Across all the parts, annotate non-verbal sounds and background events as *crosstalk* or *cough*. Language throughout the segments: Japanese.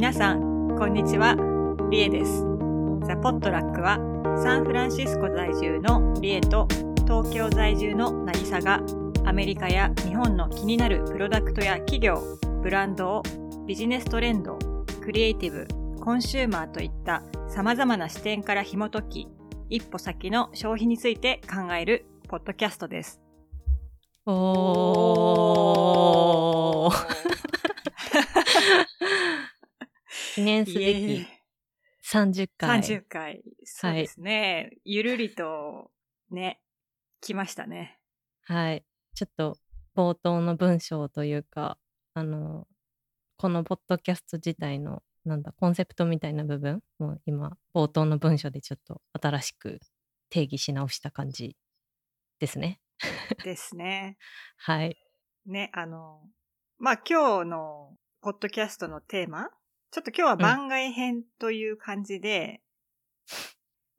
皆さん、こんにちは。リエです。ザ・ポットラックは、サンフランシスコ在住のリエと東京在住のナギサが、アメリカや日本の気になるプロダクトや企業、ブランドをビジネストレンド、クリエイティブ、コンシューマーといった様々な視点から紐解き、一歩先の消費について考えるポッドキャストです。おー。*laughs* 記念すべき30回。30回。そうですね。ゆるりと、ね、来ましたね。はい。ちょっと冒頭の文章というか、あの、このポッドキャスト自体の、なんだ、コンセプトみたいな部分も今、冒頭の文章でちょっと新しく定義し直した感じですね。ですね。*laughs* はい。ね、あの、まあ、今日のポッドキャストのテーマちょっと今日は番外編という感じで、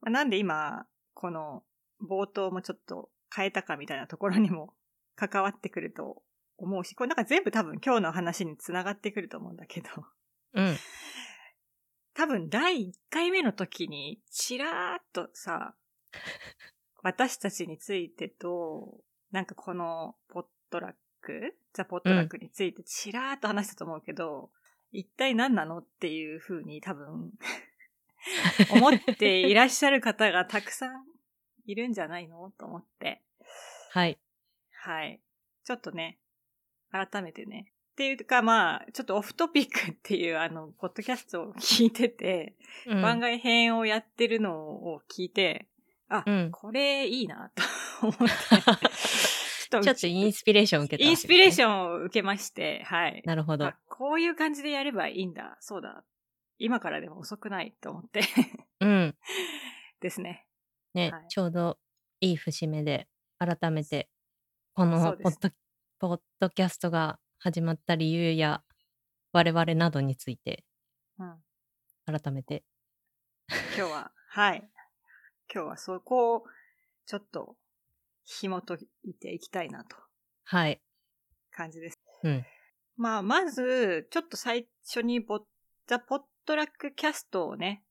まあ、なんで今、この冒頭もちょっと変えたかみたいなところにも関わってくると思うし、これなんか全部多分今日の話につながってくると思うんだけど、うん。多分第1回目の時にちらーっとさ、私たちについてと、なんかこのポットラック、ザ・ポットラックについてちらーっと話したと思うけど、一体何なのっていう風に多分 *laughs* 思っていらっしゃる方がたくさんいるんじゃないのと思って。はい。はい。ちょっとね、改めてね。っていうかまあ、ちょっとオフトピックっていうあの、ポッドキャストを聞いてて、うん番外編をやってるのを聞いて、あ、うんこれいいなと思って。*laughs* ちょちょっとインスピレーション受けた、インスピレーション。を受けまして、はい。なるほどあ。こういう感じでやればいいんだ。そうだ。今からでも遅くないと思って。うん。*laughs* ですね。ね、はいちょうどいい節目で改めてこのポッドポッドキャストが始まった理由や我々などについてうん。改めて今日は、はい。今日はそこを、ちょっと、紐解いていきたいなと。はい感じです。うんまあ、まず、ちょっと最初にボ、ザ・ポットラックキャストをね、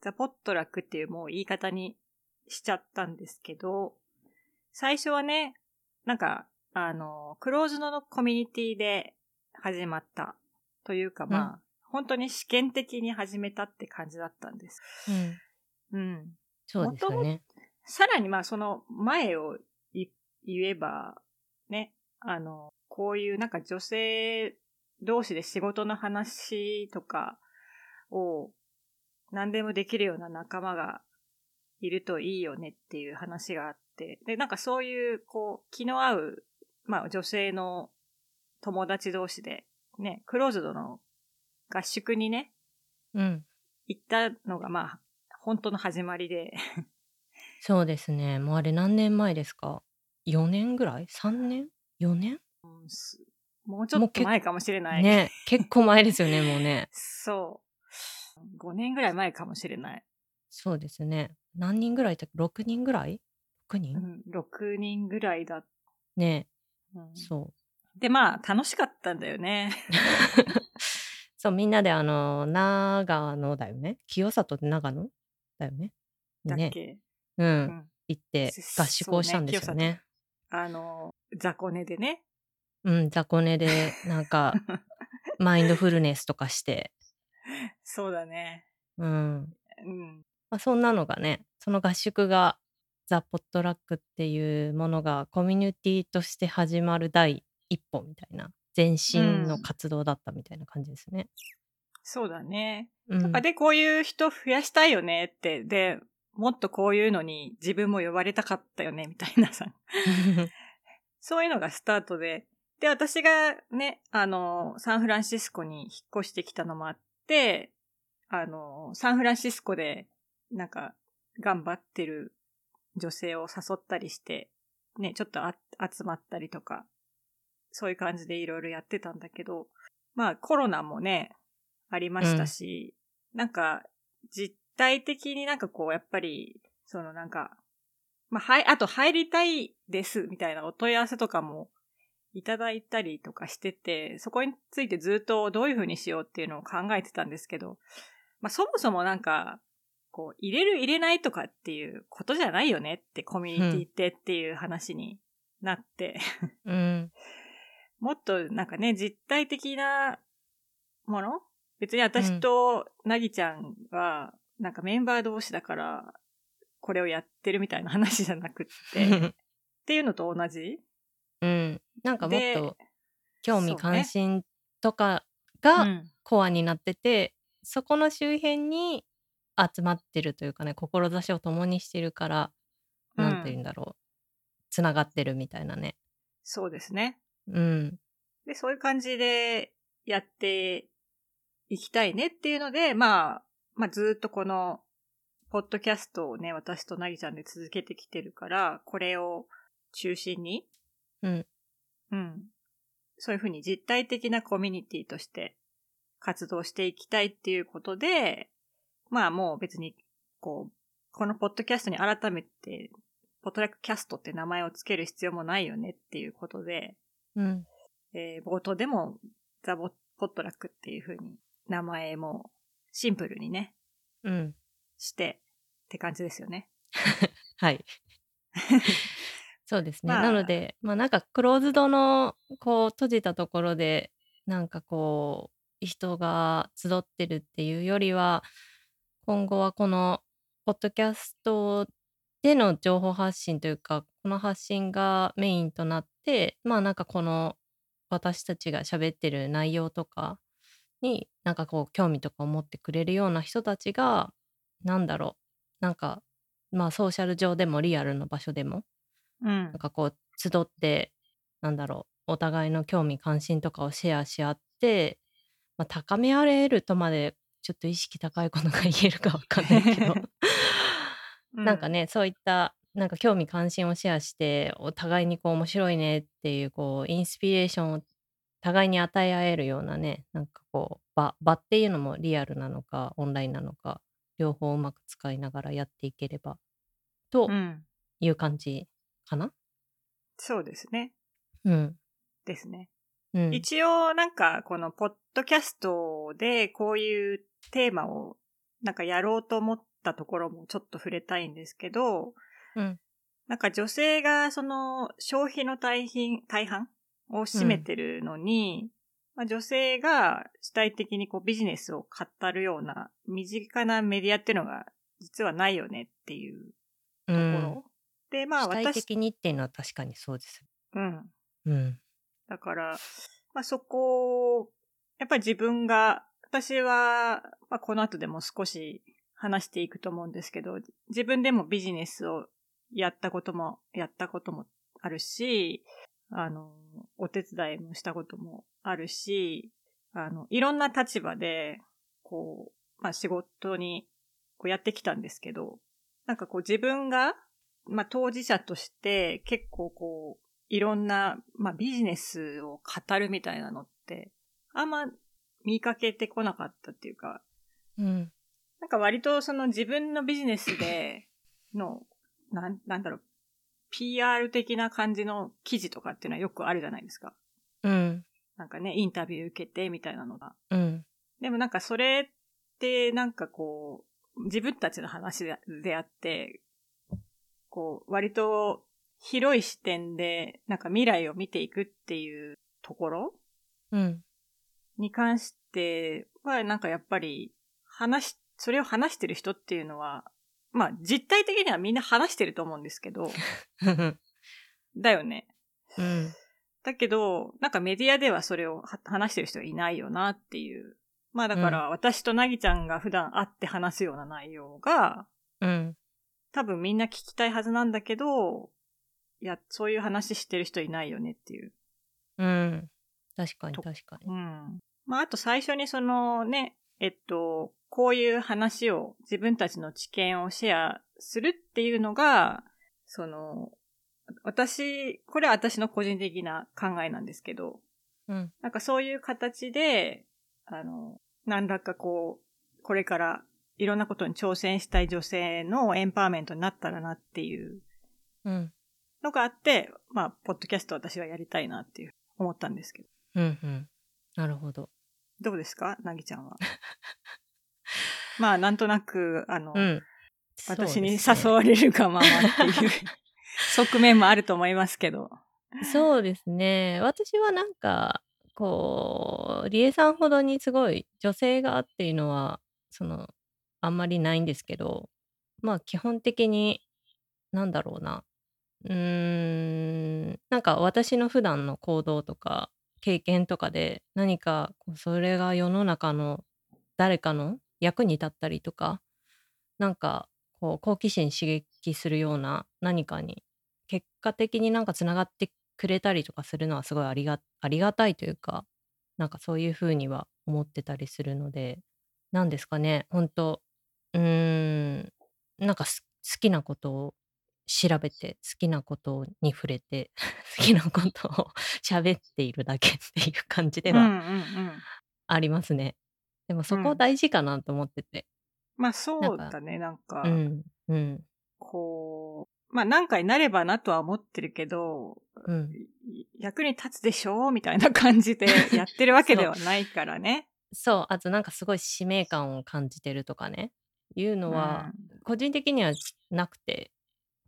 ザ・ポットラックっていうもう言い方にしちゃったんですけど、最初はね、なんか、あの、クローズドのコミュニティで始まったというか、まあ、本当に試験的に始めたって感じだったんです。うんうん。そうですよねさらにまあその前をい言えば、ね、あの、こういうなんか女性同士で仕事の話とかを何でもできるような仲間がいるといいよねっていう話があって、で、なんかそういうこう気の合う、まあ女性の友達同士でね、クローズドの合宿にね、うん。行ったのがまあ本当の始まりで、そうですねもうあれ何年前ですか？4年ぐらい？3年？4年？もうちょっと前かもしれない。ね結構前ですよねもうね *laughs* そう。5年ぐらい前かもしれない。そうですね何人ぐらいいた6人ぐらい ?6 う人、ん、6人ぐらいだ。ねうんそうで、まあ、楽しかったんだよね。*laughs* そう、みんなであの、長野だよね？清里って長野だよね？ね。だっけ、う。うんん。行ってそ合宿をしたんですよね。あの、雑魚寝でね。うん、雑魚寝で、なんか、*laughs* マインドフルネスとかして、そうだね。うん。うん。まあ、そんなのがね、その合宿が、ザ・ポットラックっていうものがコミュニティとして始まる第一歩みたいな、前進の活動だったみたいな感じですね。そうだね。うん。あで、こういう人増やしたいよねって。で、もっとこういうのに自分も呼ばれたかったよね、みたいなさ。そういうのがスタートで、で、私がね、あの、サンフランシスコに引っ越してきたのもあって、あの、サンフランシスコで、なんか、頑張ってる女性を誘ったりして、ね、ちょっとあ集まったりとか、そういう感じでいろいろやってたんだけど、まあコロナもね、ありましたし、なんか、実体的になんかこう、やっぱり、そのなんか、まあ、はい、あと入りたいです、みたいなお問い合わせとかもいただいたりとかしてて、そこについてずっとどういう風にしようっていうのを考えてたんですけど、まあそもそもなんか、こう、入れる入れないとかっていうことじゃないよねってコミュニティってっていう話になって、うん。*laughs* もっとなんかね、実体的なもの？別に私となぎちゃんは、なんかメンバー同士だから、これをやってるみたいな話じゃなくって、*laughs* っていうのと同じうん。なんかもっでと興味関心とかうがん。コアになってて、そこの周辺に集まってるというかね、志を共にしてるから、うんなんて言うんだろう。つながってるみたいなね。そうですね。うん。で、そういう感じでやっていきたいねっていうので、まあ、まあずっとこの、ポッドキャストをね、私となぎちゃんで続けてきてるから、これを中心に、うん。うん。そういうふうに実体的なコミュニティとして活動していきたいっていうことで、まあもう別に、こう、このポッドキャストに改めて、ポッドラックキャストって名前をつける必要もないよねっていうことで、うん。えー冒頭でもザ・ボポットラックっていう風に名前もシンプルにね、うん。してって感じですよね。*laughs* はい。*laughs* そうですね。まあなので、まあなんかクローズドのこう閉じたところで、なんかこう、人が集ってるっていうよりは、今後はこのポッドキャストでの情報発信というか、この発信がメインとなって、まあなんかこの私たちが喋ってる内容とかになんかこう興味とかを持ってくれるような人たちが、なんだろう、なんかまあソーシャル上でもリアルの場所でも、うんなん。かこう集って、なんだろう、お互いの興味関心とかをシェアし合って、まあ、高め合えるとまでちょっと意識高いことが言えるかわかんないけど、*laughs* なんかね、そういった、なんか興味関心をシェアして、お互いにこう面白いねっていう、こう、インスピレーションを互いに与え合えるようなね、なんかこう、場、場っていうのもリアルなのか、オンラインなのか、両方うまく使いながらやっていければ、とうん。うん。いう感じかな？そうですね。うん。ですね。うん。一応なんかこのポッドキャストでこういうテーマをなんかやろうと思ったところもちょっと触れたいんですけど、うん。なんか女性がその消費の大品大半を占めてるのに、まあ、女性が主体的にこうビジネスを語るような身近なメディアっていうのが実はないよねっていうとこうんろ。で、まあ主体私、的にっていうのは確かにそうです。うん。うん。だから、まあそこを、やっぱり自分が、私は、まあこの後でも少し話していくと思うんですけど、自分でもビジネスをやったことも、やったこともあるし、あの、お手伝いもしたこともあるし、あの、いろんな立場で、こう、まあ仕事にこうやってきたんですけど、なんかこう自分が、まあ当事者として結構こう、いろんな、まあ、ビジネスを語るみたいなのって、あんま見かけてこなかったっていうか、うん。なんか割とその自分のビジネスでの、なん、なんだろう、PR 的な感じの記事とかっていうのはよくあるじゃないですか。うん。なんかね、インタビュー受けてみたいなのが。うん。でもなんかそれってなんかこう、自分たちの話であって、こう、割と広い視点でなんか未来を見ていくっていうところうん。に関してはなんかやっぱり話、それを話してる人っていうのは、まあ実体的にはみんな話してると思うんですけど、*laughs* だよね。うん。だけど、なんかメディアではそれをは話してる人がいないよなっていう。まあだから、私となぎちゃんが普段会って話すような内容が、うん。多分みんな聞きたいはずなんだけど、いや、そういう話してる人いないよねっていう。うん。確かにと確かに。うん。まああと最初にそのね、えっと、こういう話を自分たちの知見をシェアするっていうのが、その、私、これは私の個人的な考えなんですけど、うん。なんかそういう形で、あの、何らかこう、これからいろんなことに挑戦したい女性のエンパワーメントになったらなっていううん。のがあって、まあ、ポッドキャスト私はやりたいなっていう思ったんですけど。うんうん。なるほど。どうですか？なぎちゃんは。*laughs* まあ、なんとなく、あの、うん。私に誘われるがままっていう *laughs* 側面もあると思いますけど。そうですね。私はなんか、こう、リエさんほどにすごい女性がっていうのは、その、あんまりないんですけど、まあ基本的に、なんだろうな。うーん、なんか私の普段の行動とか経験とかで何かそれが世の中の誰かの役に立ったりとか、なんかこう好奇心刺激するような何かに結果的になんかつながってくれたりとかするのはすごいありがありがたいというかなんかそういうふうには思ってたりするのでなんですかね本当うーんなんかす好きなことを調べて好きなことに触れて *laughs* 好きなことを *laughs* 喋っているだけっていう感じではん。ありますね。でもそこうん。大事かなと思ってて。まあそうだね、なんか、うんうん。こう、まあなんかになればなとは思ってるけど、うん。い役に立つでしょうみたいな感じで *laughs* やってるわけではないからね。そう、あとなんかすごい使命感を感じてるとかね、いうのは、個人的にはなくて、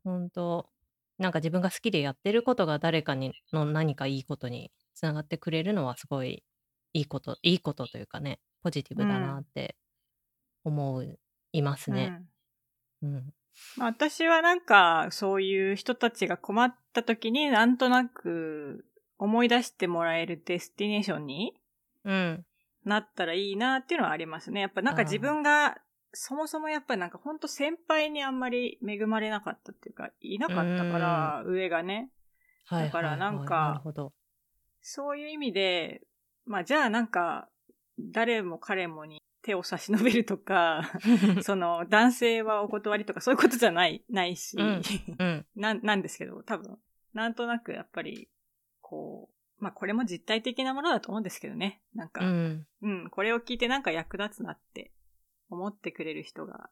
本当なんか自分が好きでやってることが誰かにの何かいいことにつながってくれるのはすごいいいこと、いいことというかね、ポジティブだなって思いますうんね。うんうん。まあ、私はなんか、そういう人たちが困った時になんとなく思い出してもらえるデスティネーションにうん。なったらいいなっていうのはありますね。やっぱなんか自分が、そもそもやっぱりなんかほんと先輩にあんまり恵まれなかったっていうか、いなかったから、上がね。はい。だからなんかなるほど。そういう意味で、まあじゃあなんか、誰も彼もに手を差し伸べるとか、*laughs* その男性はお断りとかそういうことじゃない、ないし、うんうん。*laughs* ななんですけど、多分、なんとなくやっぱり、こう、まあこれも実体的なものだと思うんですけどね。なんか、ううん、ん。これを聞いてなんか役立つなって思ってくれる人が、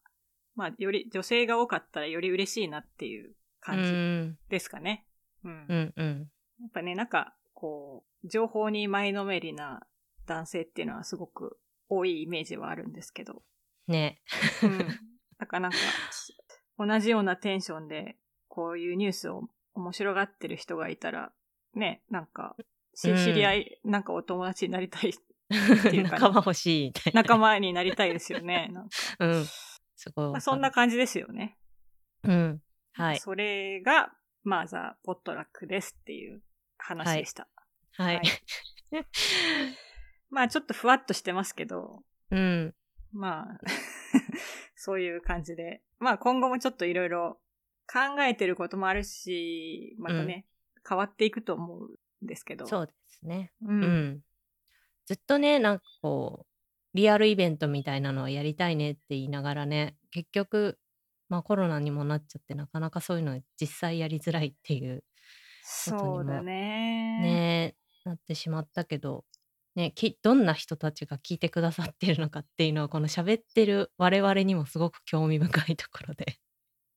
まあより、女性が多かったらより嬉しいなっていうう感じん。ですかね。うん。うん。うん。やっぱね、なんか、こう、情報に前のめりな男性っていうのはすごく多いイメージはあるんですけど。ね。うん。だからなんか、同じようなテンションで、こういうニュースを面白がってる人がいたら、ね、なんか、知り合い、なんかお友達になりたい、いうかね *laughs* 仲間欲しいみたいな。仲間になりたいですよね。なんか *laughs* うん。すごい。まあ、そんな感じですよね。うん。はい。それが、まあ、ザ・ポットラックですっていう話でした。はい。はい *laughs* まあ、ちょっとふわっとしてますけど、うん。まあ、*laughs* そういう感じで。まあ今後もちょっといろいろ考えてることもあるし、またね、変わっていくと思うんですけど。そうですね。う。うんん。ずっとね、なんかこう、リアルイベントみたいなのはやりたいねって言いながらね、結局、まあコロナにもなっちゃって、なかなかそういうの実際やりづらいっていう、そうだね。ね、なってしまったけど、ね、きどんな人たちが聞いてくださってるのかっていうのは、この喋ってる我々にもすごく興味深いところで。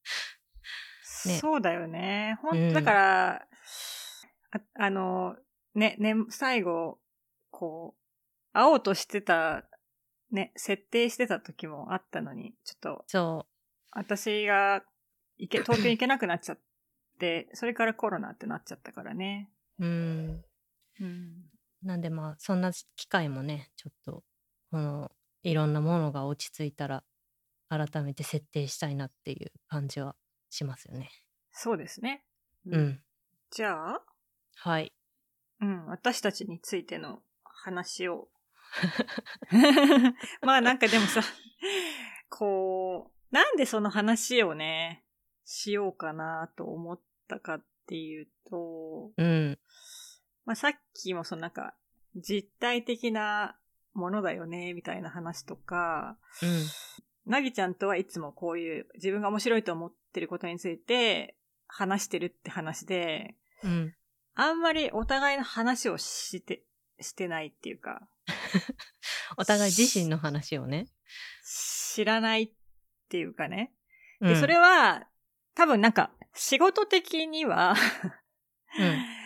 *laughs* ねそうだよね。本うん当だから、ああの、ね、ね、最後、こう、会おうとしてた、ね、設定してた時もあったのに、ちょっとそ私が行け、東京に行けなくなっちゃって、それからコロナってなっちゃったからね。う。うん。うん。なんでまあそんな機会もねちょっとこのいろんなものが落ち着いたら改めて設定したいなっていう感じはしますよね。そうですね。うん。じゃあ、はい。うん、私たちについての話を。*laughs* *laughs* まあなんかでもさ、こう、なんでその話をね、しようかなと思ったかっていうと、うん。まあさっきもそのなんか、実体的なものだよね、みたいな話とか、うん。なぎちゃんとはいつもこういう自分が面白いと思ってることについて話してるって話で、うん。あんまりお互いの話をして、してないっていうか、*laughs* お互い自身の話をね。知らないっていうかね。で、うんそれは、多分なんか、仕事的には、うん *laughs*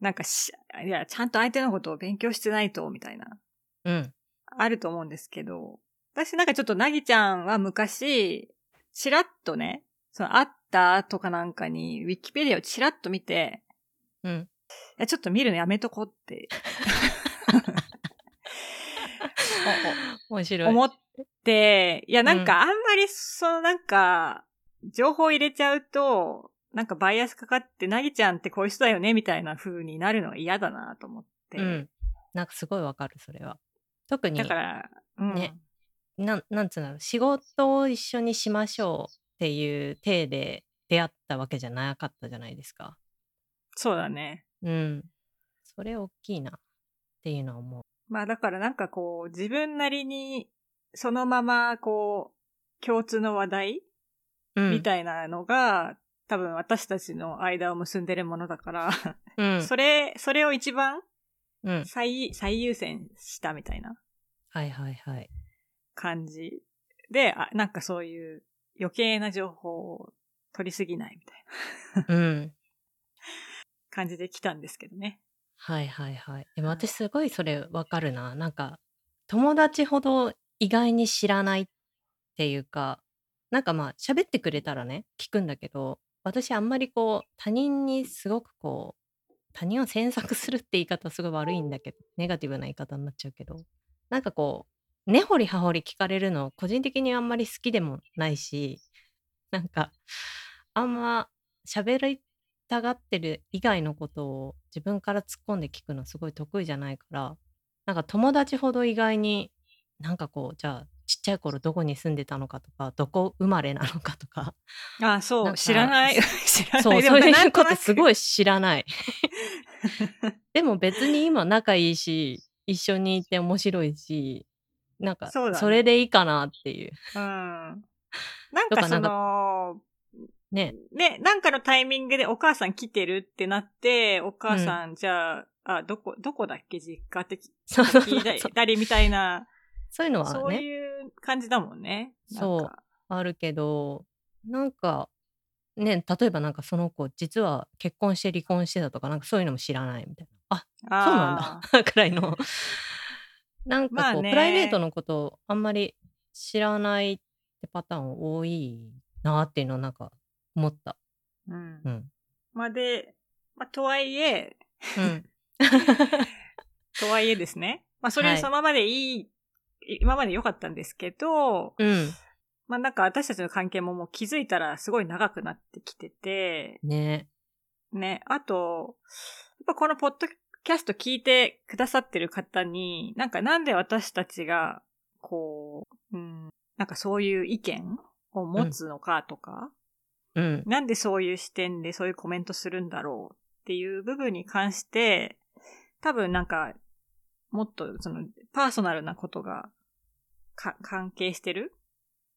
なんかし、いや、ちゃんと相手のことを勉強してないと、みたいな、うん。あると思うんですけど、私なんかちょっとなぎちゃんは昔、チラッとね、その、あったとかなんかに、ウィキペディアをチラッと見て、うん。いや、ちょっと見るのやめとこうって面白い。思って、いや、なんかあんまり、そのなんか、情報入れちゃうと、なんかバイアスかかって、なぎちゃんってこういう人だよね、みたいな風になるのが嫌だなと思って。うん。なんかすごいわかる、それは。特にだ、から、うん。ねなん、なんつうんだろう、仕事を一緒にしましょうっていう体で出会ったわけじゃなかったじゃないですか。そうだね。うん。それ大きいなっていうのは思う。まあだからなんかこう、自分なりに、そのままこう、共通の話題うん。みたいなのが、多分私たちの間を結んでるものだから、うん。それ、それを一番うん。最、最優先したみたいなはいはいはい。感じで、あ、なんかそういう余計な情報を取りすぎないみたいなうん。感じで来たんですけどね。はいはいはい。でも私すごいそれわかるな。なんか、友達ほど意外に知らないっていうか、なんかまあ喋ってくれたらね、聞くんだけど、私あんまりこう、他人にすごくこう、他人を詮索するって言い方すごい悪いんだけど、ネガティブな言い方になっちゃうけど、なんかこう、根掘り葉掘り聞かれるの、個人的にあんまり好きでもないし、なんか、あんま喋りたがってる以外のことを自分から突っ込んで聞くのすごい得意じゃないから、なんか友達ほど意外に、なんかこう、じゃあ、ちっちゃい頃どこに住んでたのかとか、どこ生まれなのかとか、*laughs* あ、そう、知らない。*laughs* 知らない。そう、そういうことすごい。い知らない。*laughs* でも別に今仲いいし、一緒にいて面白いし、なんか、それでいいかなっていう。うん。なんなんかの、ね。ね、なんかのタイミングでお母さん来てるってなって、お母さん、じゃあ、あ、どこ、どこだっけ実家って聞そうそうそう聞いたりみたいな、そういうのはそうね、いう感じだもんね。そうあるけど、なんか、ね、例えばなんかその子、実は結婚して離婚してたとか、なんかそういうのも知らないみたいな。あ、そうなんあだ。*laughs* くらいの。なんかこう、プライベートのことをあんまり知らないってパターン多いなっていうのはなんか思った。ーうんう。ん。まあで、まあとはいえ、うん。*laughs* とはいえですね。まあそれはいそのままでいい、今まで良かったんですけど、うん。まあなんか私たちの関係ももう気づいたらすごい長くなってきてて、ね。ね、あと、やっぱこのポッドキャスト聞いてくださってる方に、なんかなんで私たちが、こう、うん、なんかそういう意見を持つのかとか、うん。なんでそういう視点でそういうコメントするんだろうっていう部分に関して、多分なんか、もっとそのパーソナルなことがか関係してる？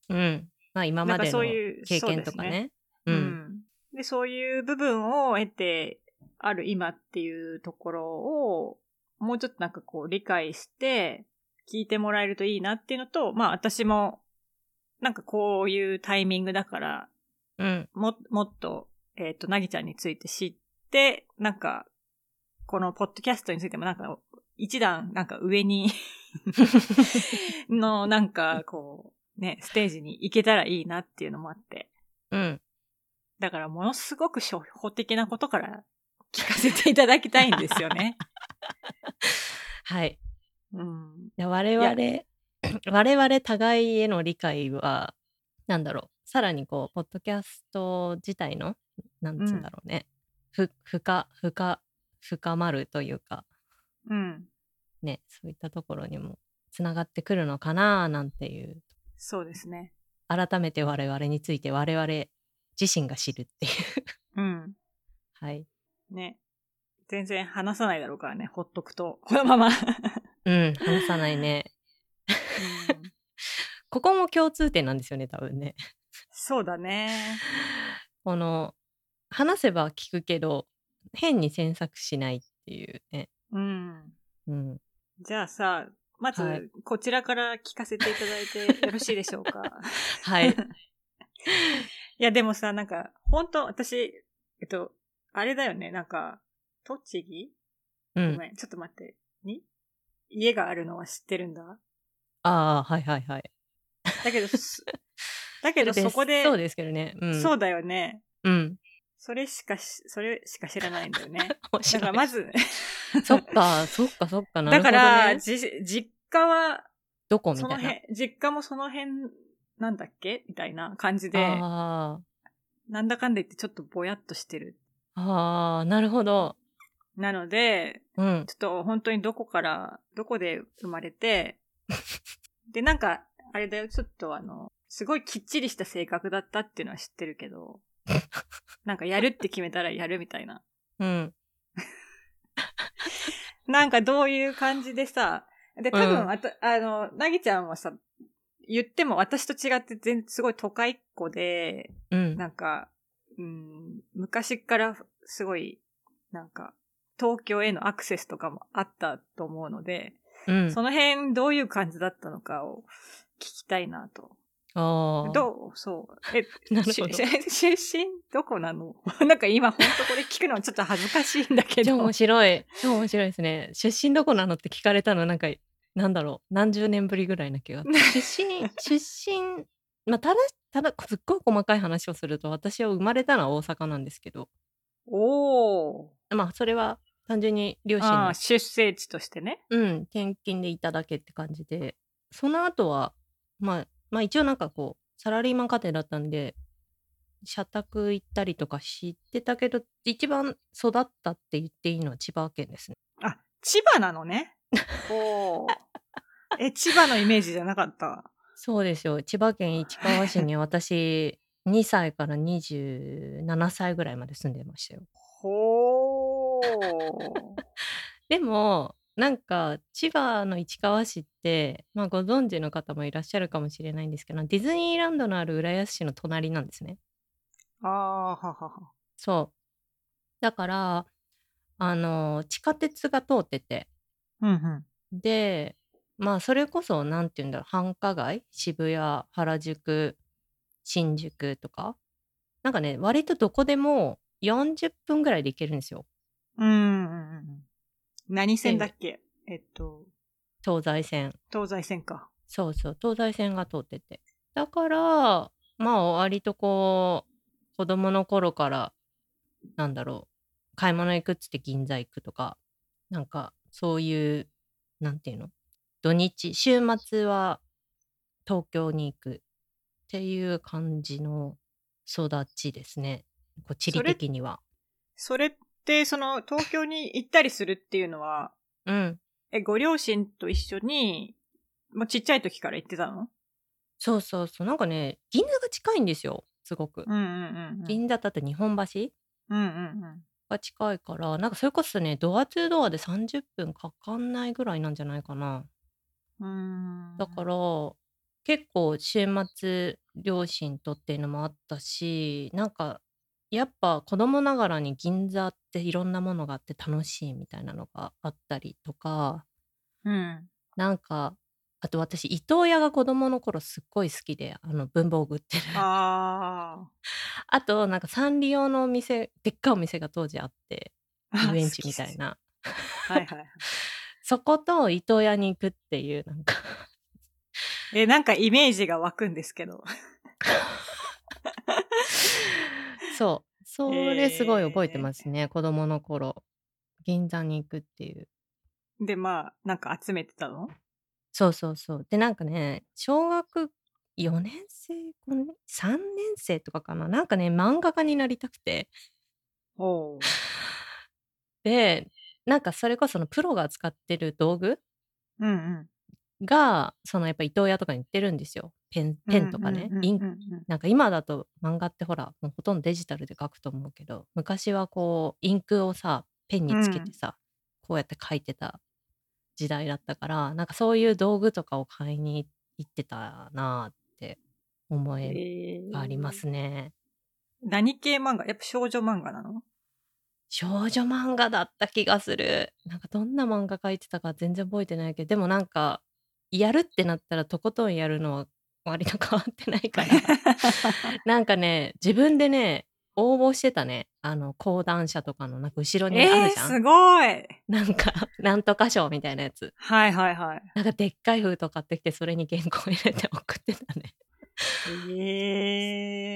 うん。まあ今までのそういう経験とかね。う。うんん。で、そういう部分を得て、ある今っていうところを、もうちょっとなんかこう理解して、聞いてもらえるといいなっていうのと、まあ私も、なんかこういうタイミングだから、うん。も、もっと、えっ、と、なぎちゃんについて知って、なんか、このポッドキャストについてもなんか、一段なんか上に *laughs* のなんかこう、ね、ステージに行けたらいいなっていうのもあって。うん。だからものすごく初歩的なことから聞かせていただきたいんですよね。*laughs* はい。うん。で我々、*clears throat* 我々互いへの理解は、なんだろう、さらにこう、ポッドキャスト自体の、なんつうんだろうね、ふ、深、深、深まるというか、うん。ね、そういったところにもつながってくるのかななんていう、そうですね。改めて我々について我々自身が知るっていう。うん。*laughs* はい。ね。全然話さないだろうからね、ほっとくと。このまま。*laughs* うん、話さないね。うん *laughs* ここも共通点なんですよね、多分ね。そうだね。この、話せば聞くけど、変に詮索しないっていうね。うん。うん。じゃあさ、まず、はいこちらから聞かせていただいて *laughs* よろしいでしょうか？はい。*laughs* いや、でもさ、なんか、本当私、えっと、あれだよね、なんか、栃木？うん。ごめん、ちょっと待って。に？家があるのは知ってるんだ？ああ、はいはいはい。だけど、すだけどそこで、そうですけどね。うん。そうだよね。うん。それしかし、それしか知らないんだよね。*laughs* 面だからまず、*laughs* そっか、そっかそっか。なるだかほどら、ね、じ、実家は、どこ？みそのたいな。辺、実家もその辺なんだっけ？みたいな感じで、あなんだかんだ言ってちょっとぼやっとしてる。あ、ああ、なるほど。なので、うん。ちょっと本当にどこから、どこで生まれて、*laughs* で、なんか、あれだよ、ちょっとあの、すごいきっちりした性格だったっていうのは知ってるけど、なんかやるって決めたらやるみたいな。うん。*laughs* なんかどういう感じでさ、で、多うん分あた、あの、なぎちゃんはさ、言っても私と違って全すごい都会っ子で、うん。なんか、うん、昔からすごい、なんか、東京へのアクセスとかもあったと思うので、うん。その辺どういう感じだったのかを聞きたいなと。ああ。どう？そう。え、*laughs* なるほど。*laughs* 出身どこなの？*laughs* なんか今ほんとこれ聞くのはちょっと恥ずかしいんだけど超面。白い。超面白いですね。出身どこなのって聞かれたの、なんか、なんだろう？何十年ぶりぐらいな気が。出身、出身、まあ、ただ、ただ、すっごい細かい話をすると、私は生まれたのは大阪なんですけど、おー。まあ、それは単純に両親出生地としてね。うん、転勤でいただけって感じで、その後は、まあ、まあ一応なんかこう、サラリーマン家庭だったんで、社宅行ったりとか知ってたけど、一番育ったって言っていいのは千葉県ですね。あ、千葉なのね。おー。*laughs* え、千葉のイメージじゃなかった。そうですよ。千葉県市川市に私、*laughs* 2歳から27歳ぐらいまで住んでましたよ。ほー。*laughs* でも、なんか、千葉の市川市って、まあご存知の方もいらっしゃるかもしれないんですけど、ディズニーランドのある浦安市の隣なんですね。ああ、ははは。そう。だから、あの、地下鉄が通ってて、うんうん。で、まあ、それこそ、なんて言うんだろう、繁華街？渋谷、原宿、新宿とか？なんかね、割とどこでも40分ぐらいで行けるんですよ。うんうんうん。何線だっけ？えっと、東西線。東西線か。そうそう、東西線が通ってて。だから、まあ、割とこう、子供の頃から、なんだろう、買い物行くっつって銀座行くとか、なんか、そういう、なんていうの？土日、週末は東京に行くっていう感じの育ちですね。こう地理的には。それその、東京に行ったりするっていうのは、うん。え、ご両親と一緒に、もうちっちゃい時から行ってたの？そうそうそう。なんかね、銀座が近いんですよ。すごく。うんうんうんうん。銀座だって日本橋うんうんが近いから、なんかそれこそね、ドア2ドアで30分かかんないぐらいなんじゃないかな。うん。だから、結構週末両親とっていうのもあったし、なんか、やっぱ子供ながらに銀座っていろんなものがあって楽しいみたいなのがあったりとか、うん。なんか、あと私、伊東屋が子供の頃すっごい好きで、あの文房具売ってる。あ *laughs* あと、なんかサンリオのお店、でっかいお店が当時あって、あ。*laughs* 遊園地みたい。な。はいはいはい。*laughs* そこと伊東屋に行くっていう、なんかえ、なんかイメージが湧くんですけど。そう。それすごい覚えてますね、子供の頃。銀座に行くっていう。で、まあ、なんか集めてたの？そうそうそう。で、なんかね、小学4年生、5年、3年生とかかな。なんかね、漫画家になりたくて。で、なんかそれこそのプロが使ってる道具うんうん。が、そのやっぱ伊東屋とかに売ってるんですよ。ペン、ペンとかね、インなんか今だと漫画ってほら、もうほとんどデジタルで書くと思うけど、昔はこう、インクをさ、ペンにつけてさ、こうやって書いてた時代だったから、なんかそういう道具とかを買いに行ってたなーって思えーがありますね。何系漫画？やっぱ少女漫画なの？少女漫画だった気がする。なんかどんな漫画描いてたか全然覚えてないけど、でもなんか、やるってなったらとことんやるのは割と *laughs* 変わってないから。*laughs* なんかね、自分でね、応募してたね。あの、講談社とかの、なんか後ろにあえー、るじゃん。すごい。なんか、*laughs* なんとか賞みたいなやつ。はいはいはい。なんかでっかい封筒買ってきて、それに原稿入れて送ってたね。えー、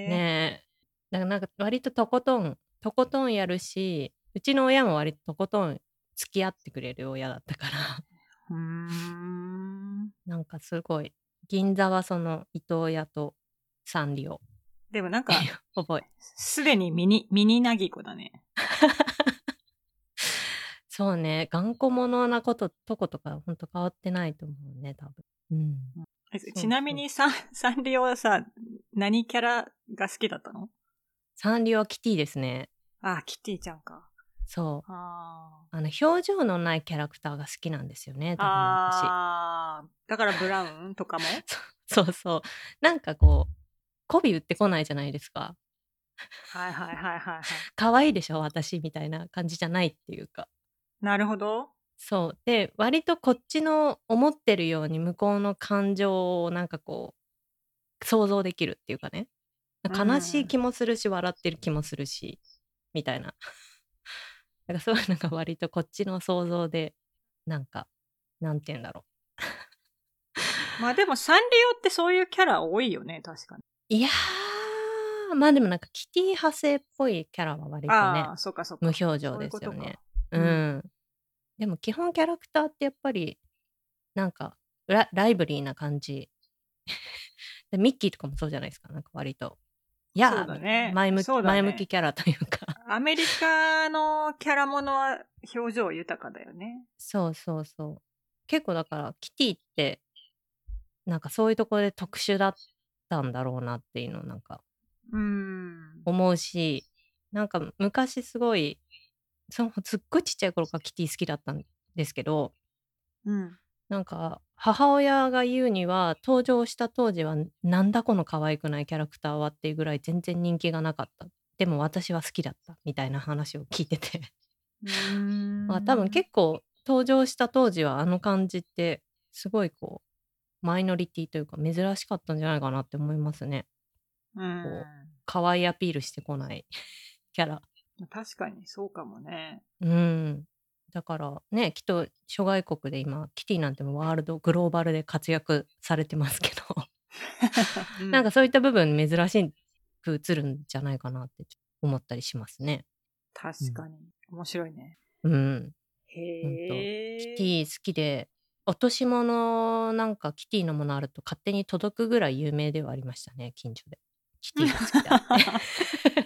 ねえ。なんか割ととことん、とことんやるし、うちの親も割ととことん付き合ってくれる親だったから、うーん。なんかすごい、銀座はその伊藤屋とサンリオ。でもなんか、*laughs* 覚え。すでにミニ、ミニナギコだね。*laughs* そうね、頑固者なこと、とことかほんと変わってないと思うね、多分。うん。ちなみにサン、サンリオはさ、何キャラが好きだったの？サンリオはキティですね。あ、キティちゃんか。そう。ああの、表情のないキャラクターが好きなんですよね、ー多分私。だからブラウンとかも？*laughs* *laughs* そうそう。なんかこう、媚び売ってこないじゃないですか。はいはいはいはいはい。*laughs* 可愛いでしょ私みたいな感じじゃないっていうか。なるほど。そう。で、割とこっちの思ってるように向こうの感情をなんかこう、想像できるっていうかね。悲しい気もするし、笑ってる気もするし、みたいな。だからそういうのが割とこっちの想像で、なんか、なんて言うんだろ *laughs* まあでもサンリオってそういうキャラ多いよね、確かに。う。いやー、まあでもなんかキティ派生っぽいキャラは割とねあ、あ、そうかそうか。無表情ですよね。ううんん。でも基本キャラクターってやっぱりなんかラライブリーな感じ。*laughs* でミッキーとかもそうじゃないですか。なんか割と。いやね前向き、ね前向きキャラというか。アメリカのキャラものは表情豊かだよね。そうそうそう。結構だからキティってなんかそういうところで特殊だったんだろうなっていうのをなんかうん。思うし、なんか昔すごい、そのすっごいちっちゃい頃からキティ好きだったんですけど、うん。なんか母親が言うには登場した当時はなんだこの可愛くないキャラクターはっていうぐらい全然人気がなかった。でも私は好きだったみたいな話を聞いてて。うん。まあ多分結構登場した当時はあの感じってすごいこうマイノリティというか珍しかったんじゃないかなって思いますね。うん。こう可愛いアピールしてこないキャラ。確かにそうかもね。うんだからねきっと諸外国で今キティなんてもワールドグローバルで活躍されてますけどなんかそういった部分珍しく映るんじゃないかなって思ったりしますね。確かに。面白いね。うん。へえ。キティ好きで、落とし物なんかキティのものあると勝手に届くぐらい有名ではありましたね、近所で。キティが好きだって。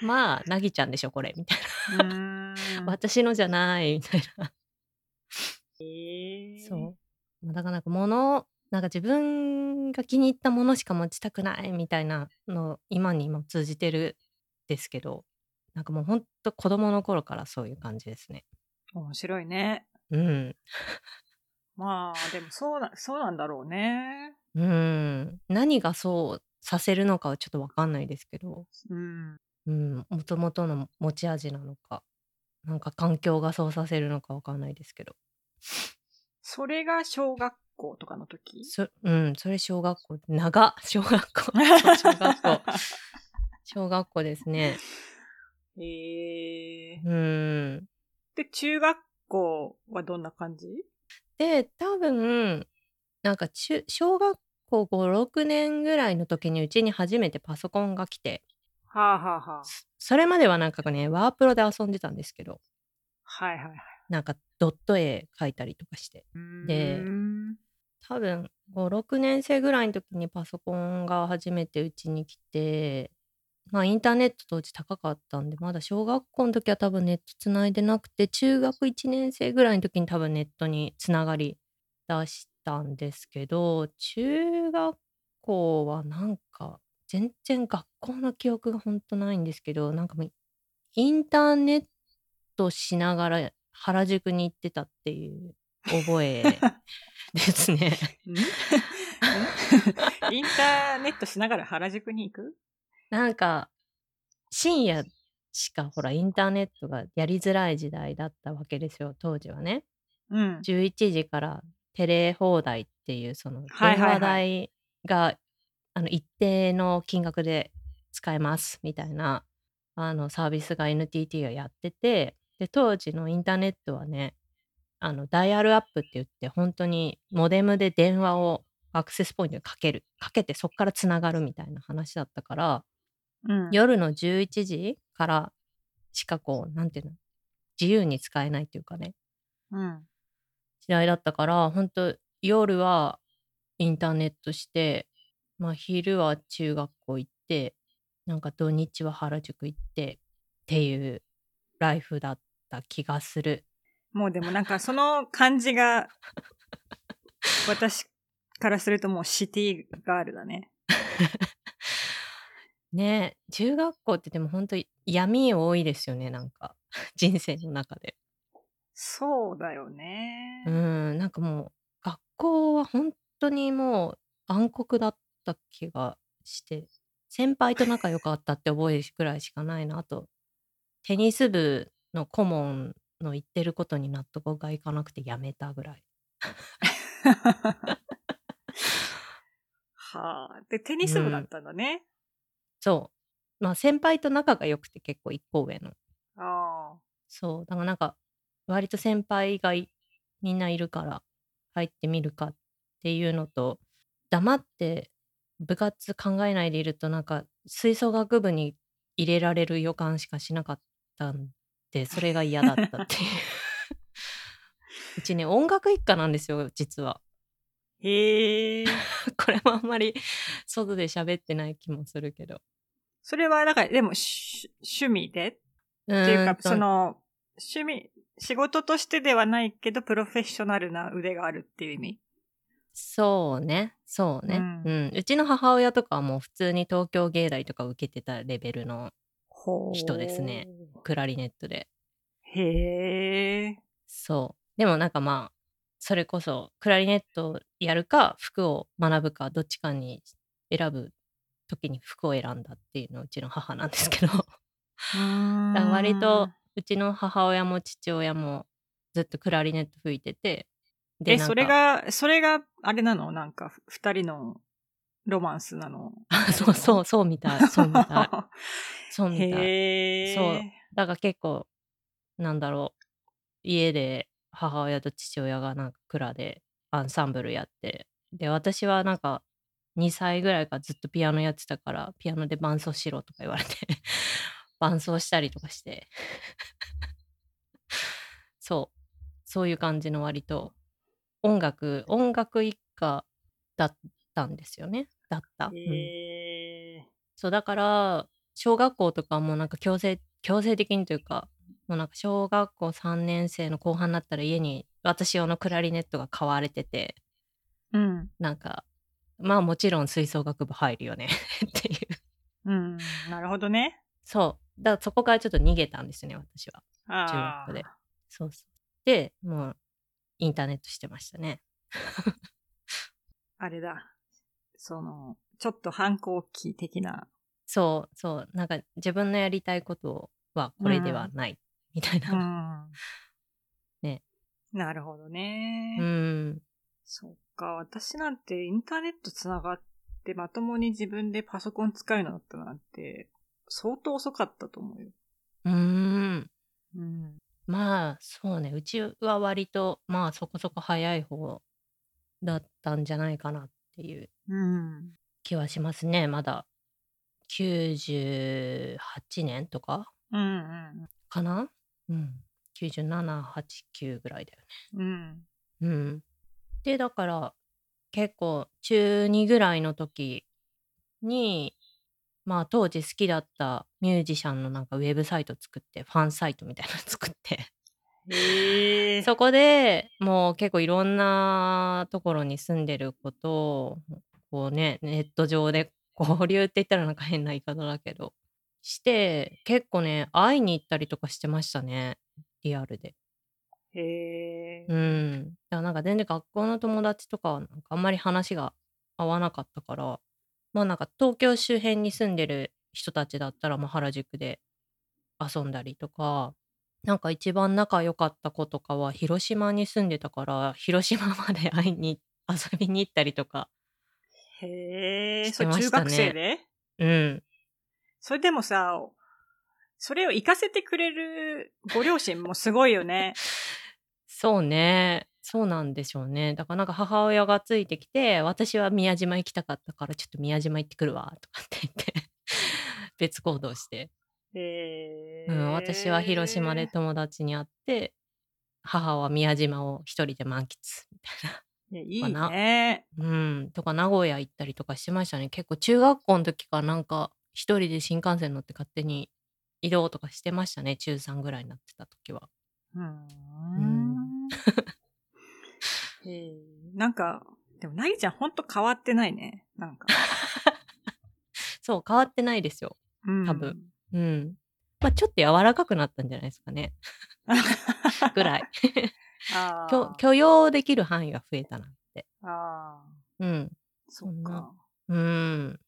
まあ、なぎちゃんでしょ、これ、みたいな。私のじゃない、みたいな。へえ。そう。まあだからなんか物、なんか自分が気に入ったものしか持ちたくないみたいなの、今にも通じてるですけど、なんかもうほんと子供の頃からそういう感じですね。面白いね。うん。まあ、でもそうな、そうなんだろうね。うん。何がそうさせるのかはちょっとわかんないですけど、うん。うん。もともとの持ち味なのか、なんか環境がそうさせるのかわかんないですけど。それが小学校とかの時？そうん、それ小学校、長っ *laughs* 小学校。*laughs* 小学校。小学校ですね。へえ。うん。で、中学校はどんな感じ？で、多分、なんか中、小学校5、6年ぐらいの時にうちに初めてパソコンが来て、はあはあはあ。そそれまではなんかね、ワープロで遊んでたんですけど、はいはいはい。なんかドット絵描いたりとかして。で多分5、6年生ぐらいの時にパソコンが初めてうちに来て、まあインターネット当時高かったんで、まだ小学校の時は多分ネットつないでなくて、中学1年生ぐらいの時に多分ネットにつながり出したんですけど、中学校はなんか全然学校の記憶が本当ないんですけど、なんかもうインターネットしながら原宿に行ってたっていう覚え *laughs* ですね。*laughs* インターネットしながら原宿に行く？なんか深夜しかほらインターネットがやりづらい時代だったわけですよ当時はね。うん。11時からテレ放題っていうその電話代があの一定の金額で使えますみたいなあのサービスが NTT がやっててで当時のインターネットはねあのダイヤルアップって言って本当にモデムで電話をアクセスポイントにかけるかけてそこからつながるみたいな話だったからうん。夜の11時からしかこうなんていうの自由に使えないっていうかねうん。時代だったから本当夜はインターネットして、まあ、昼は中学校行ってなんか土日は原宿行ってっていうライフだった気がするもうでもなんかその *laughs* 感じが、私からするともうシティガールだね。*laughs* ねえ中学校ってでも本当に闇多いですよねなんか *laughs* 人生の中でそうだよね。うんなんかもう学校は本当にもう暗黒だった気がして先輩と仲良かったって覚えくらいしかないなあとテニス部の顧問の言ってることに納得がいかなくてやめたぐらいはあ。で、テニス部だったんだね。そうまあ先輩と仲が良くて結構一個上のああ。そうだからなんか割と先輩がいみんないるから入ってみるかっていうのと黙って部活考えないでいるとなんか吹奏楽部に入れられる予感しかしなかったんでそれが嫌だったっていう。*laughs* うちね音楽一家なんですよ実は。へえ。*laughs* これもあんまり外で喋ってない気もするけど。それは、だから、でも、し趣味で？ってういうか、その、趣味、仕事としてではないけど、プロフェッショナルな腕があるっていう意味？そうね、そうね、うんうん。うちの母親とかはもう普通に東京芸大とか受けてたレベルのほ人ですね。クラリネットで。へえ。そう。でもなんかまあ、それこそクラリネットやるか、服を学ぶか、どっちかに選ぶ時に服を選んだっていうのはうちの母なんですけど、割とうちの母親も父親もずっとクラリネット吹いてて、でそれが、それが、あれなの？なんか、ふ二人のロマンスなの？そうそう、*laughs* そうみたい、そうみたい。そうみたい。そう。だから結構なんだろう。家で母親と父親がなんか蔵でアンサンブルやって。で私はなんか2歳ぐらいからずっとピアノやってたからピアノで伴奏しろとか言われて *laughs* 伴奏したりとかして。そう。そういう感じの割と音楽音楽一家だったんですよね。だった、うん。へえ。そうだから小学校とかもなんか強制強制的にというかもうなんか小学校3年生の後半になったら家に私用のクラリネットが買われてて。うん。なんかまあもちろん吹奏楽部入るよね *laughs* っていう。うん。なるほどね。そう。だからそこからちょっと逃げたんですよね私は。あ中学で。そうそう。でもうインターネットしてましたね *laughs* あれだ。その、ちょっと反抗期的な。そうそうなんか自分のやりたいことはこれではないみたいな、ん。ね。なるほどね。うんそっか。私なんてインターネットつながってまともに自分でパソコン使うようになったなんて、相当遅かったと思うよ。うーんうん。まあそうねうちは割とまあそこそこ早い方だったんじゃないかなっていううん。気はしますねまだ。98年とかうんうんかな？うん。9789ぐらいだようん。ねうん。でだから結構中2ぐらいの時にまあ当時好きだったミュージシャンのなんかウェブサイト作ってファンサイトみたいなの作って。*laughs* そこでもう結構いろんなところに住んでることをこうねネット上で交流って言ったらなんか変な言い方だけどして結構ね会いに行ったりとかしてましたねリアルで。へえ。うん。だからなんか全然学校の友達とかはなんかあんまり話が合わなかったからまあなんか東京周辺に住んでる人たちだったらまあ原宿で遊んだりとかなんか一番仲良かった子とかは広島に住んでたから広島まで会いに *laughs* 遊びに行ったりとかへえ。中学生で？うんそれでもさ、それを活かせてくれるご両親もすごいよね。*laughs* そうね。そうなんでしょうね。だからなんか母親がついてきて、私は宮島行きたかったからちょっと宮島行ってくるわ、とかって言って *laughs* 別行動して。へうん、私は広島で友達に会って、母は宮島を一人で満喫みたいな。いやいね。うん、とか名古屋行ったりとかしてましたね。結構中学校の時からなんか一人で新幹線乗って勝手に移動とかしてましたね。中3ぐらいになってた時は。うーん。へえなんか、でも、なぎちゃんほんと変わってないね。なんか。*laughs* そう、変わってないですよ。うん多分。うん。まあちょっと柔らかくなったんじゃないですかね。*laughs* ぐらい。あ *laughs* 許容できる範囲が増えたなって。あー。うん。そっか。うん。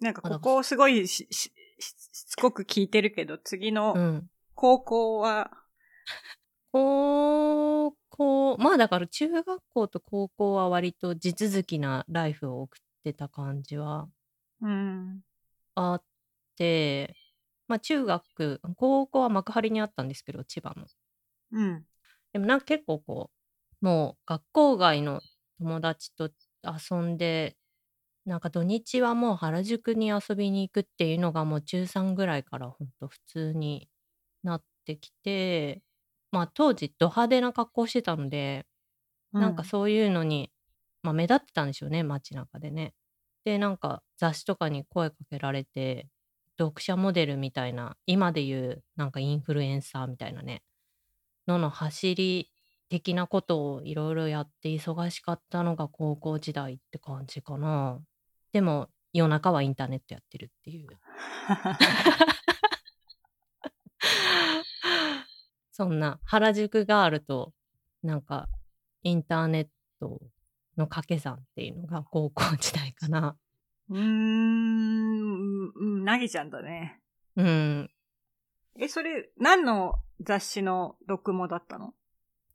なんかここすごいししししつこく聞いてるけど、次うのん。高校は、高校、まあだから中学校と高校は割と地続きなライフを送ってた感じはうん。あって、まあ中学、高校は幕張にあったんですけど、千葉の。うん。でもなんか結構こう、もう学校外の友達と遊んで、なんか土日はもう原宿に遊びに行くっていうのがもう中3ぐらいからほんと普通になってきて、まあ当時ド派手な格好してたので、なんかそういうのに、まあ目立ってたんでしょうね、街中でね。で、なんか雑誌とかに声かけられて、読者モデルみたいな、今で言うなんかインフルエンサーみたいなね、のの走り的なことをいろいろやって忙しかったのが高校時代って感じかな。でも夜中はインターネットやってるっていう。*laughs* そんな原宿があるとなんかインターネットの掛け算っていうのが高校時代かな。うーん、うんなぎちゃんだね。うん。え、それ、何の雑誌の読モだったの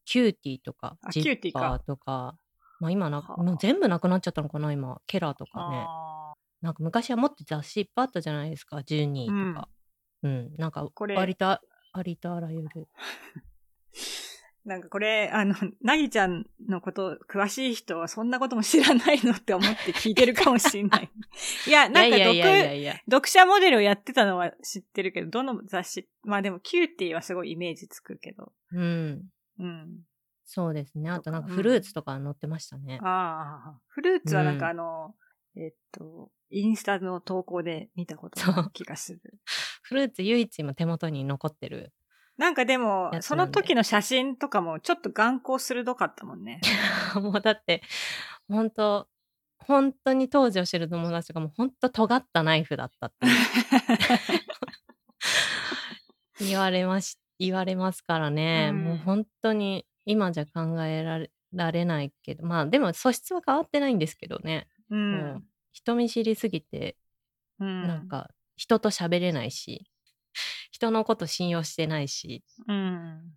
キューティーとかキューティーかジッパーとか、まあ今な、はあもう全部なくなっちゃったのかな今。ケラとかね。なんか昔はもっと雑誌いっぱいあったじゃないですか。ジュニーとか。うん。なんか割とあありとあらゆる。ー *laughs* なんかこれ、あの、*laughs* なぎちゃんのこと詳しい人はそんなことも知らないのって思って聞いてるかもしれない。*laughs* いや、なんか読者モデルをやってたのは知ってるけど、どの雑誌、まあでもキューティーはすごいイメージつくけど。うん。うん。そうですね。あとなんかフルーツとか載ってましたね。ああ、フルーツはなんかうんあの、えっと、インスタの投稿で見たことがある気がする。フルーツ唯一今手元に残ってる。なんかでも、その時の写真とかもちょっと眼光鋭かったもんね。*laughs* もうだって、本当本当に当時を知る友達がもう本当尖ったナイフだったって *laughs* 言われまし、言われますからね。うんもう本当に今じゃ考えられられないけど、まあでも素質は変わってないんですけどね。う。もうん人見知りすぎて、うん。なんか人と喋れないし、人のこと信用してないし、うん。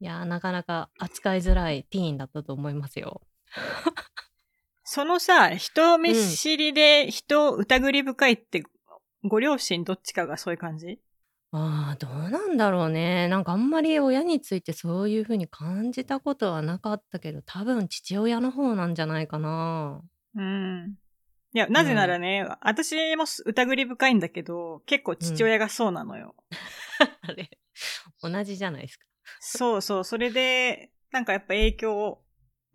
いやーなかなか扱いづらいティーンだったと思いますよ。そのさ、人見知りで人を疑り深いって、ご両親どっちかがそういう感じ？ああ、どうなんだろうね。なんかあんまり親についてそういう風に感じたことはなかったけど、多分父親の方なんじゃないかな。うん。いや、なぜならね、私も疑り深いんだけど、結構父親がそうなのよ。*laughs* あれ、同じじゃないですか。そうそう、それで、なんかやっぱ影響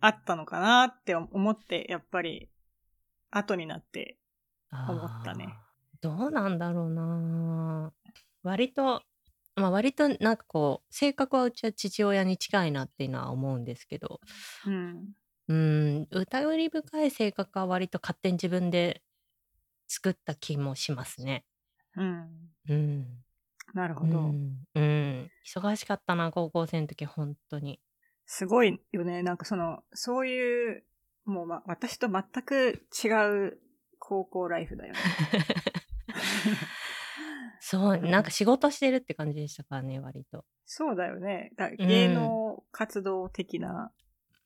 あったのかなって思って、やっぱり、後になって、思ったね。どうなんだろうな。割と、まあ割となんかこう、性格はうちは父親に近いなっていうのは思うんですけど、うん。うん、疑り深い性格は割と勝手に自分で作った気もしますね。うん。うん。うなるほど。ん、うん、忙しかったな高校生の時本当にすごいよね。なんかその、そういう、もうま、私と全く違う高校ライフだよね。そう *laughs* うんなんか仕事してるって感じでしたからね割とそうだよね。だ芸能活動的な。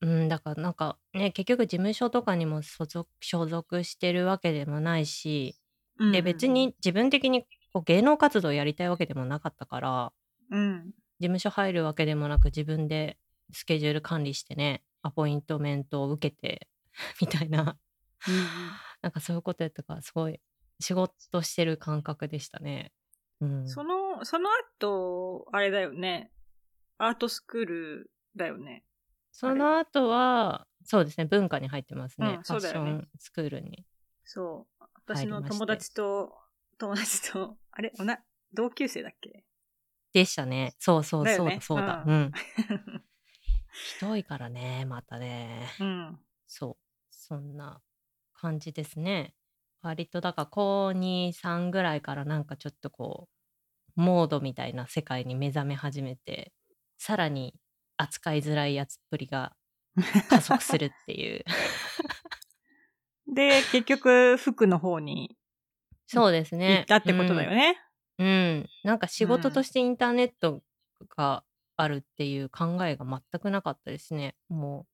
うんだからなんかね結局事務所とかにも所属所属してるわけでもないしで別に自分的にこう芸能活動をやりたいわけでもなかったからうん。事務所入るわけでもなく自分でスケジュール管理してねアポイントメントを受けて *laughs* みたいなうん *laughs* なんかそういうことやったからすごい仕事してる感覚でしたね。うん、その、その後、あれだよね。アートスクールだよね。その後はそうですね文化に入ってますね、うんファッションスクールに。そう。私の友達と、友達と、*laughs* あれおな、同級生だっけ？でしたねそうそうそうだそうだ。ううん。*laughs* ひどいからねまたね。うん。そうそんな感じですね。割とだから高23ぐらいからなんかちょっとこうモードみたいな世界に目覚め始めてさらに扱いづらいやつっぷりが加速するっていう。*laughs* で、結局、服の方にそうです行ねったってことだよね。うん、うんなんか仕事としてインターネットがあるっていう考えが全くなかったですねも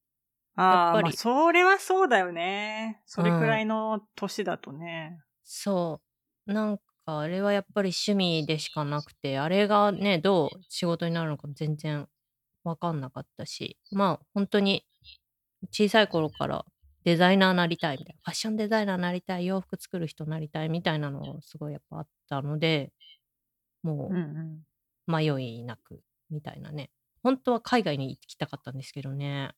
ああ、やっぱりまあ、それはそうだよね。それくらいの年だとね。うそう。なんかあれはやっぱり趣味でしかなくてあれがねどう仕事になるのかも全然分かんなかったしまあ本当に小さい頃からデザイナーなりたいみたいなファッションデザイナーなりたい洋服作る人なりたいみたいなのすごいやっぱあったのでもう迷いなくみたいなね。本当は海外に行きたかったんですけどね。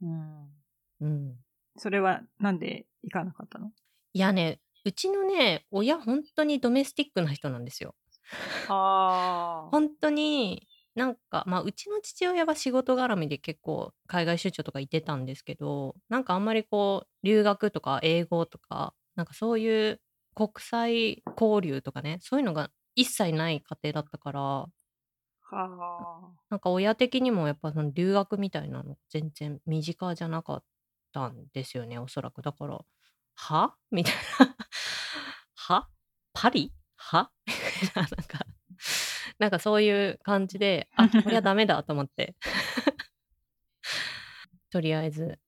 うん。うん。それはなんで行かなかったの？いやねうちのね親本当にドメスティックな人なんですよ。ああ。本当になんかまあうちの父親は仕事絡みで結構海外出張とか行ってたんですけどなんかあんまりこう留学とか英語とかなんかそういう国際交流とかねそういうのが一切ない家庭だったから。はあ。なんか親的にもやっぱその留学みたいなの全然身近じゃなかったんですよねおそらく。だからは？みたいな。は？パリ？は？みたいななんかなんかそういう感じで *laughs* あこれはダメだと思って。*laughs* とりあえず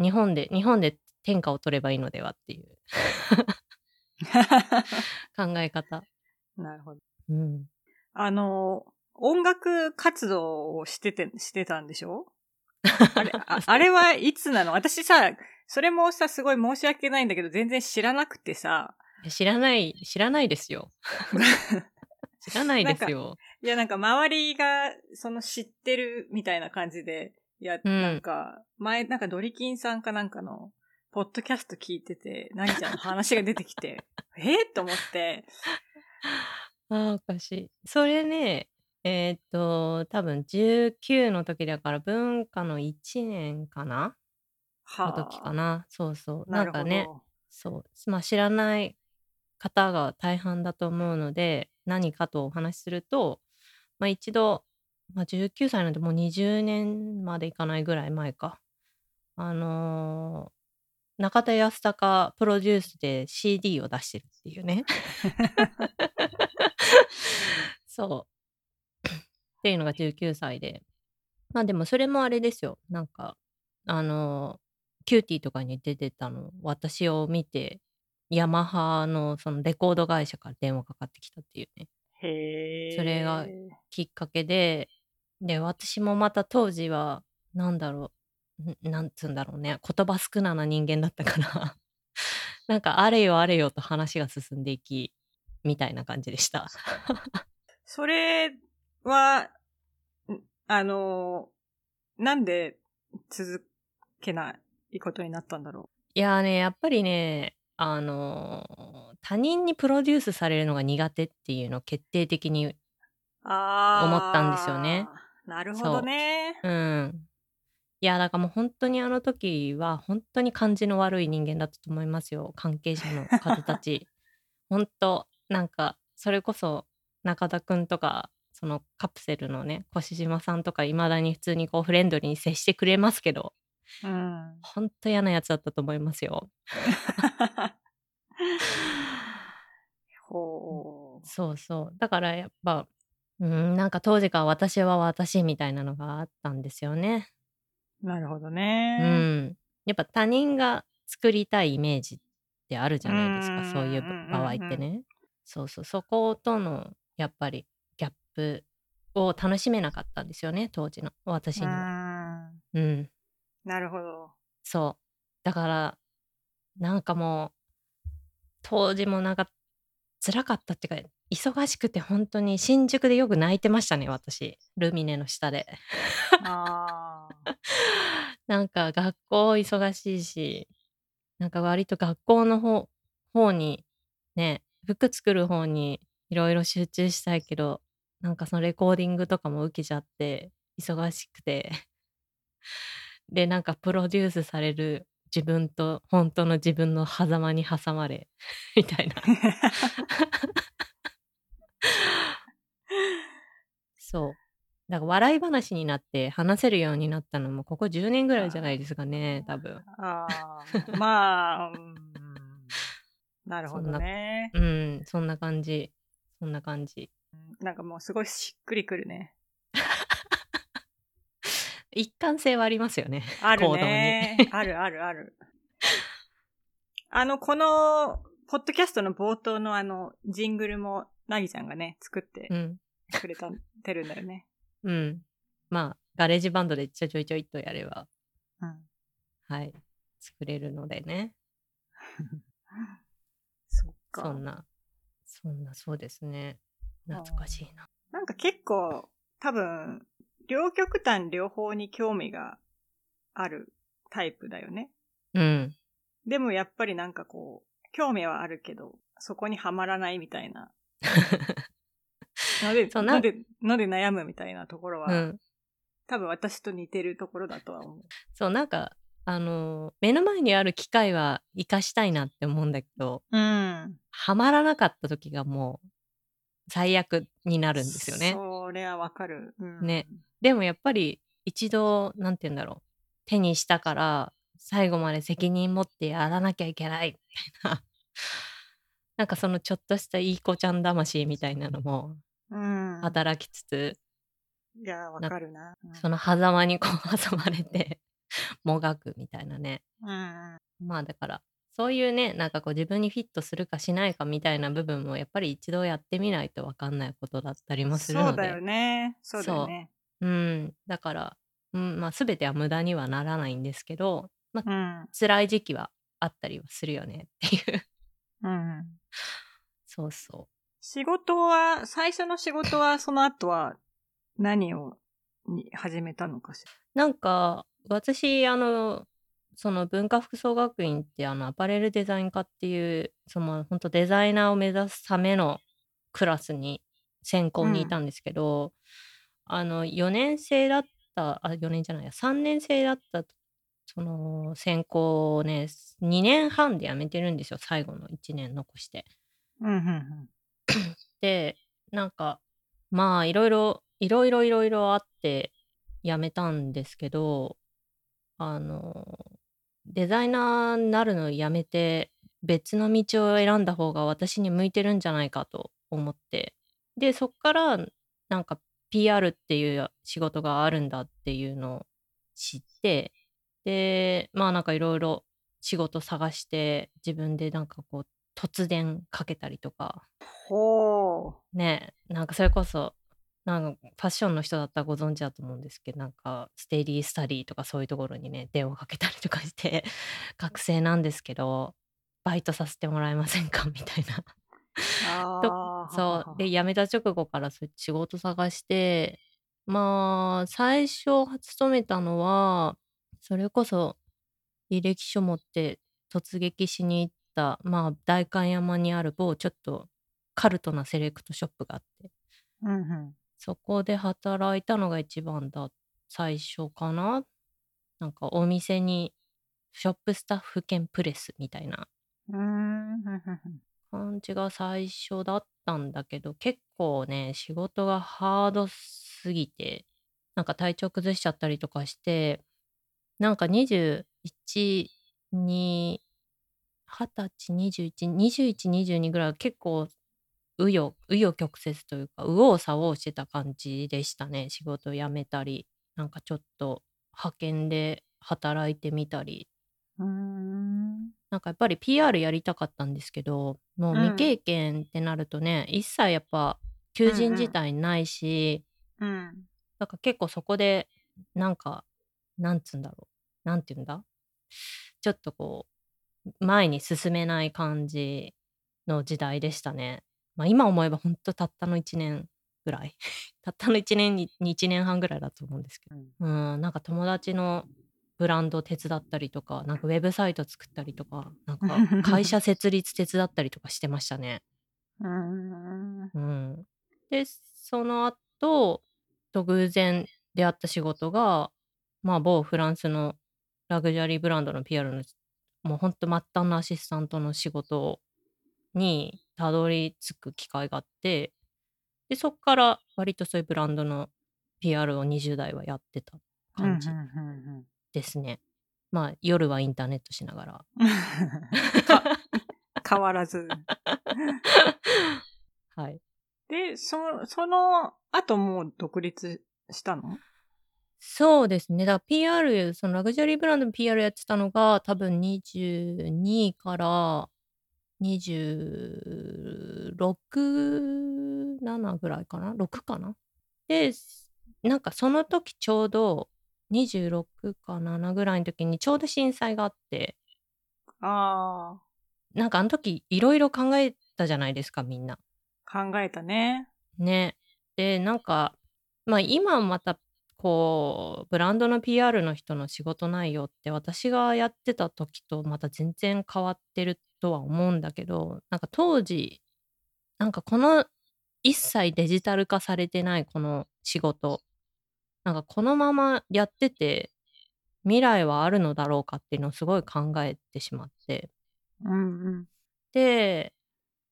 日本で日本で天下を取ればいいのではっていう。*laughs* 考え方。なるほど。うん。あの、音楽活動をしてて、してたんでしょ？あれ、ああれはいつなの？私さ、それもさ、すごい申し訳ないんだけど、全然知らなくてさ、知らない知らないですよ知らないですよいや、なんか周りが、その知ってるみたいな感じで、いや、うんなんか、前、なんかドリキンさんかなんかの、ポッドキャスト聞いてて、何ちゃんの話が出てきて、*laughs* えー、と思って、あーおかしい。それね、えーっと、多分19の時だから文化の1年かな？のは時かな？そうそう。なるほど。なんかね、そう。まあ知らない方が大半だと思うので、何かとお話しすると、まあ一度、まあ19歳なんてもう20年までいかないぐらい前か。あのー中田ヤスタカプロデュースで CD を出してるっていうね。そう。っていうのが19歳で。まあでもそれもあれですよ。なんか、あの、キューティーとかに出てたの、私を見て、ヤマハのそのレコード会社から電話かかってきたっていうね、へえ。それがきっかけで、で、私もまた当時は、なんだろう、んなんつうんだろうね、言葉少なな人間だったから、*laughs* なんかあれよあれよと話が進んでいき、みたいな感じでした。それは、んあの、なんで続けないことになったんだろいやーね、やっぱりね、あのー他人にプロデュースされるのが苦手っていうのを決定的に、思ったんですよね。なるほどね。うん。いや、だからもう本当にあの時は本当に感じの悪い人間だったと思いますよ。関係者の方たち。*laughs* 本当なんか、それこそ中田くんとか、そのカプセルのね、越島さんとかいまだに普通にこうフレンドリーに接してくれますけど、うん。本当嫌なやつだったと思いますよ。ほう。そうそう。だからやっぱ、うん、なんか当時から私は私みたいなのがあったんですよね。なるほどうね。ん。やっぱ他人が作りたいイメージっってあるじゃないですか、うんそういううん場合ってね。そうそう、そことのやっぱりギャップを楽しめなかったんですよね、当時の私にうは。んうん。なるほど。そう。だから、なんかもう、当時もなんか辛かったっていうか、忙しくて本当に新宿でよく泣いてましたね、私。ルミネの下で。ああ。*laughs* なんか学校忙しいし、なんか割と学校の方方にね、服作る方にいろいろ集中したいけど、なんかそのレコーディングとかも受けちゃって、忙しくて。で、なんかプロデュースされる自分と本当の自分の狭間に挟まれ、*laughs* みたいな。そう。だから笑い話になって話せるようになったのもここ10年ぐらいじゃないですかね、多分。ああ。まあ、うんなるほどね。うん、そんな感じ。そんな感じ。なんかもうすごいしっくりくるね。一貫性はありますよね。ある。ね。あるあるある。あの、この、ポッドキャストの冒頭のあの、ジングルも、なぎちゃんがね、作ってうん。くれた、てるんだよね。*laughs* うん。まあ、ガレージバンドでちょちょいちょいっとやれば、うん。はい、作れるのでね。*laughs* そっか。そんな、そんな、そうですね。懐かしいな。なんか結構、多分、両極端両方に興味があるタイプだよね。うん。でもやっぱりなんかこう、興味はあるけど、そこにはまらないみたいな。*laughs* なんで、ななんで、なんで悩むみたいなところは、うん。多分私と似てるところだとは思う。そう、なんか、あの、目の前にある機会は活かしたいなって思うんだけど、うん。ハマらなかった時がもう、最悪になるんですよね。それはわかる。うん、ね。でもやっぱり一度、なんて言うんだろう。手にしたから、最後まで責任持ってやらなきゃいけない、みたいな。*laughs* なんかそのちょっとしたいい子ちゃん魂みたいなのもうん。働きつつ、いや、わかるな。うんその狭間にこう *laughs* 挟まれて、もがくみたいなね。うん。まあだから、そういうね、なんかこう自分にフィットするかしないかみたいな部分もやっぱり一度やってみないとわかんないことだったりもするので。そうだよね。そうだよね。うん。だから、うん、まあ全ては無駄にはならないんですけど、まあうん。辛い時期はあったりはするよねっていう。*laughs* うん。そうそ仕事は、最初の仕事は、その後は何をに始めたのかしら？う。なんか、私、あの、その文化服装学院ってあのアパレルデザイン科っていうその本当デザイナーを目指すためのクラスに専攻にいたんですけど、あの4年生だったあ4年じゃないや3年生だったその専攻をね2年半で辞めてるんですよ最後の1年残して。うん、うん、*clears throat* でなんかまあいろいろいろいろいろいろあって辞めたんですけどあのデザイナーになるのをやめて別の道を選んだ方が私に向いてるんじゃないかと思って。でそっからなんか PR っていう仕事があるんだっていうのを知ってでまあなんかいろいろ仕事探して自分でなんかこう突然かけたりとか。ほねなんかそれこそなんかファッションの人だったらご存知だと思うんですけどなんかステディスタディとかそういうところにね電話かけたりとかして *laughs* 学生なんですけどバイトさせてもらえませんか？*laughs* みたいな。*laughs* そうで辞めた直後からそう仕事探してまあ最初勤めたのはそれこそ履歴書持って突撃しに行ったまあ代官山にある某ちょっとカルトなセレクトショップがあってうん、うん。そこで働いたのが一番だ最初かな。なんかお店にショップスタッフ兼プレスみたいな。感じが最初だったんだけど結構ね仕事がハードすぎてなんか体調崩しちゃったりとかしてなんか21に20歳212122ぐらいは結構紆余曲折というか右往左往してた感じでしたね仕事辞めたりなんかちょっと派遣で働いてみたりうん。なんかやっぱり PR やりたかったんですけど、もううん未経験ってなるとね、一切やっぱ求人自体ないし、うん。だから結構そこで、なんか、なんつうんだろう。なんて言うんだ？ちょっとこう、前に進めない感じの時代でしたね。まあ今思えば本当たったの1年ぐらい。*laughs* たったの1年に、1年半ぐらいだと思うんですけど。うん、なんか友達のブランド手伝ったりとか、なんかウェブサイト作ったりとか、なんか会社設立手伝ったりとかしてましたね。*laughs* うん。うん。で、その後、と偶然出会った仕事が、まあ某フランスのラグジュアリーブランドの PR の、もうほんと末端のアシスタントの仕事にたどり着く機会があって、で、そっから割とそういうブランドの PR を20代はやってた感じうんですね。まあ夜はインターネットしながら。*laughs* か変わらず。*laughs* はい。で、そ、その後もう独立したの？そうですね。だから PR、そのラグジュアリーブランドの PR やってたのが多分22から26、7ぐらいかな ?6 かな？で、なんかその時ちょうど26か7ぐらいの時にちょうど震災があって、あなんかあの時いろいろ考えたじゃないですか、みんな。あ、考えたね。ね。で、なんか、まあ今またこう、ブランドの PR の人の仕事内容って私がやってた時とまた全然変わってるとは思うんだけど、なんか当時、なんかこの一切デジタル化されてないこの仕事、なんかこのままやってて未来はあるのだろうかっていうのをすごい考えてしまって。うんうん。で、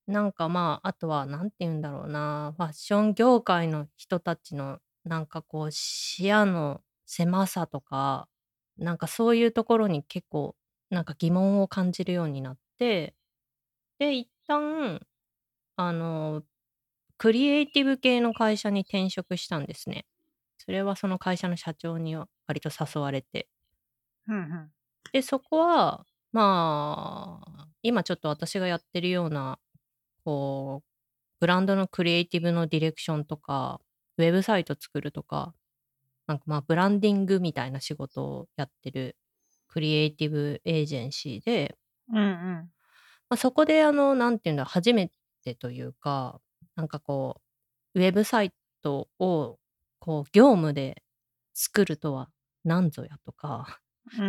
なんかまあ、あとは何て言うんだろうな、ファッション業界の人たちのなんかこう視野の狭さとか、なんかそういうところに結構なんか疑問を感じるようになって、で、一旦、あの、クリエイティブ系の会社に転職したんですね。それはその会社の社長には割と誘われて。うんうん。で、そこは、まあ、今ちょっと私がやってるような、こう、ブランドのクリエイティブのディレクションとか、ウェブサイト作るとか、なんかまあ、ブランディングみたいな仕事をやってるクリエイティブエージェンシーで、うんうん。まあ、そこであの、なんていうんだ、初めてというか、なんかこう、ウェブサイトを、こう、業務で作るとは何ぞやとか、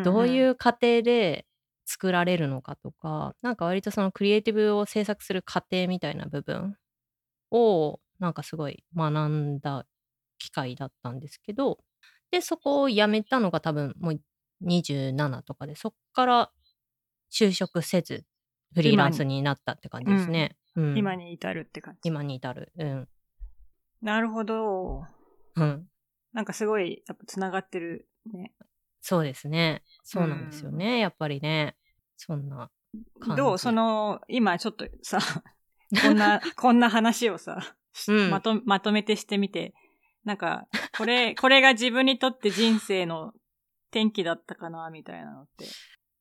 どういうう過程で作られるのかとか、なんか割とそのクリエイティブを制作する過程みたいな部分を、なんかすごい学んだ機会だったんですけど、で、そこを辞めたのが多分もう27とかで、そっから就職せず、フリーランスになったって感じですね。うん。今に至るって感じ。今に至る。うん。なるほど。うん。なんかすごい、やっぱ繋がってるね。そうですね。そうなんですよね。やっぱりね。そんな感じ。どうその、今ちょっとさ、*laughs* こんな、こんな話をさ、しうんまと、まとめてしてみて、なんか、これ、*laughs* これが自分にとって人生の転機だったかな、みたいなのって。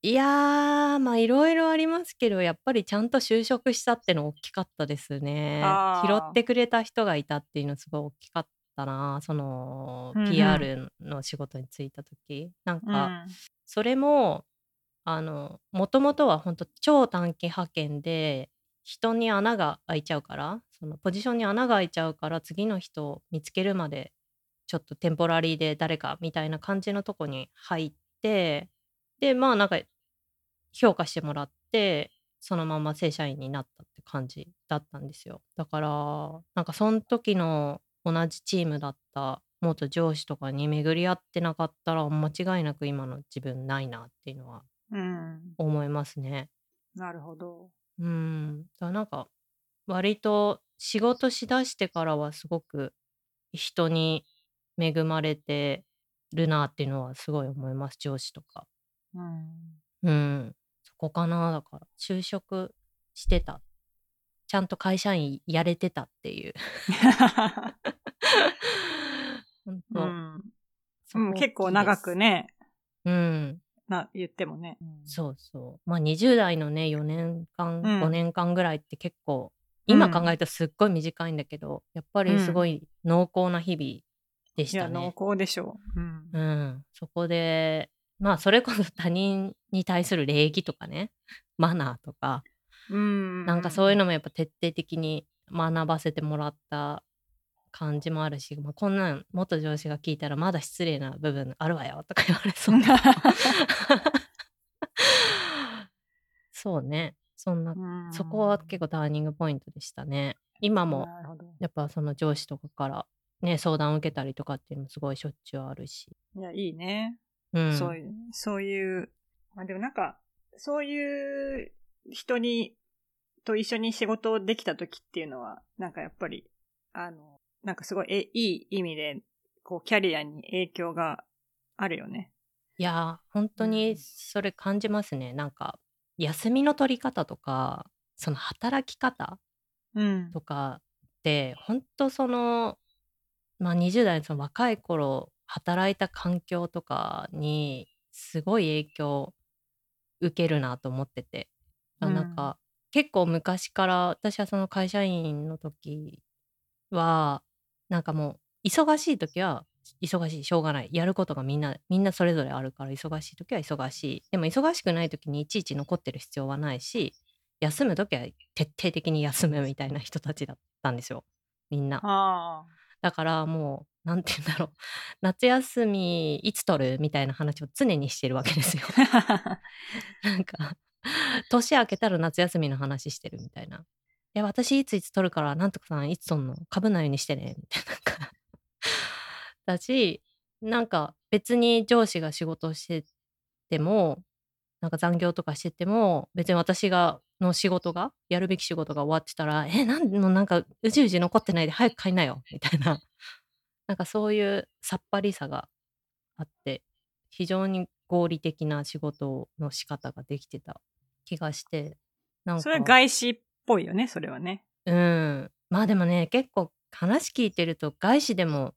いやー、まあいろいろありますけど、やっぱりちゃんと就職したっての大きかったですね。拾ってくれた人がいたっていうのすごい大きかったな。その、うんうん PR の仕事に就いた時。なんうか、ん。それも、あの、もともとは本当超短期派遣で、人に穴が開いちゃうから、そのポジションに穴が開いちゃうから、次の人を見つけるまで、ちょっとテンポラリーで誰かみたいな感じのとこに入って、で、まあなんか、評価してもらって、そのまま正社員になったって感じだったんですよ。だから、なんかその時の同じチームだった元上司とかに巡り合ってなかったら、間違いなく今の自分ないなっていうのはうん。思いますね。なるほど。うん。だなんか、割と仕事しだしてからはすごく人に恵まれてるなっていうのはすごい思います、上司とか。うん。うん。そこかな、だから。就職してた。ちゃんと会社員やれてたっていう。*laughs* *laughs* 本当、うん。うん、結構長くね、うん。な、言ってもね。そうそう。まあ20代のね、4年間、うん5年間ぐらいって結構、今考えたらすっごい短いんだけど、やっぱりすごい濃厚な日々でしいや、たね。濃厚でしょう。うん。うん、そこで、まあそれこそ他人に対する礼儀とかね、マナーとか、うん。なんかそういうのもやっぱ徹底的に学ばせてもらった感じもあるし、まあ、こんなん元上司が聞いたらまだ失礼な部分あるわよとか言われそうな。*laughs* そうね。そんな、うんそこは結構ターニングポイントでしたね。今も。やっぱその上司とかからね、相談を受けたりとかっていうのもすごいしょっちゅうあるし。いや、いいね。うん。そういう、そういう、まあでもなんか、そういう人に、と一緒に仕事をできた時っていうのは、なんかやっぱり、あの、なんかすごい、え、いい意味で、こう、キャリアに影響があるよね。いやー、本当うんにそれ感じますね。なんか、休みの取り方とか、その働き方うん。とかって、本当その、まあ20代のその若い頃、働いた環境とかに、すごい影響受けるなと思ってて。あうんなんか、結構昔から、私はその会社員の時は、なんかもう、忙しい時は、忙しい、しょうがない。やることがみんな、みんなそれぞれあるから、忙しい時は忙しい。でも忙しくない時にいちいち残ってる必要はないし、休む時は徹底的に休むみたいな人たちだったんですよ。みんな。あだからもう、なんて言うんだろう。*laughs* 夏休みいつ取るみたいな話を常にしてるわけですよ。あ。*laughs* なんか、年明けたら夏休みの話してるみたいな。いや、私いついつ取るから、なんとかさんいつ取んの？株ないようにしてね、みたいな。なんかだし、なんか別に上司が仕事をしてても、なんか残業とかしてても、別に私が、の仕事が、やるべき仕事が終わってたら、え、なんのなんかうじうじ残ってないで早く帰んなよ、みたいな。なんかそういうさっぱりさがあって、非常に合理的な仕事の仕方ができてた気がして、なんか。それは外資っぽいよね、それはね。うん。まあでもね、結構話聞いてると外資でも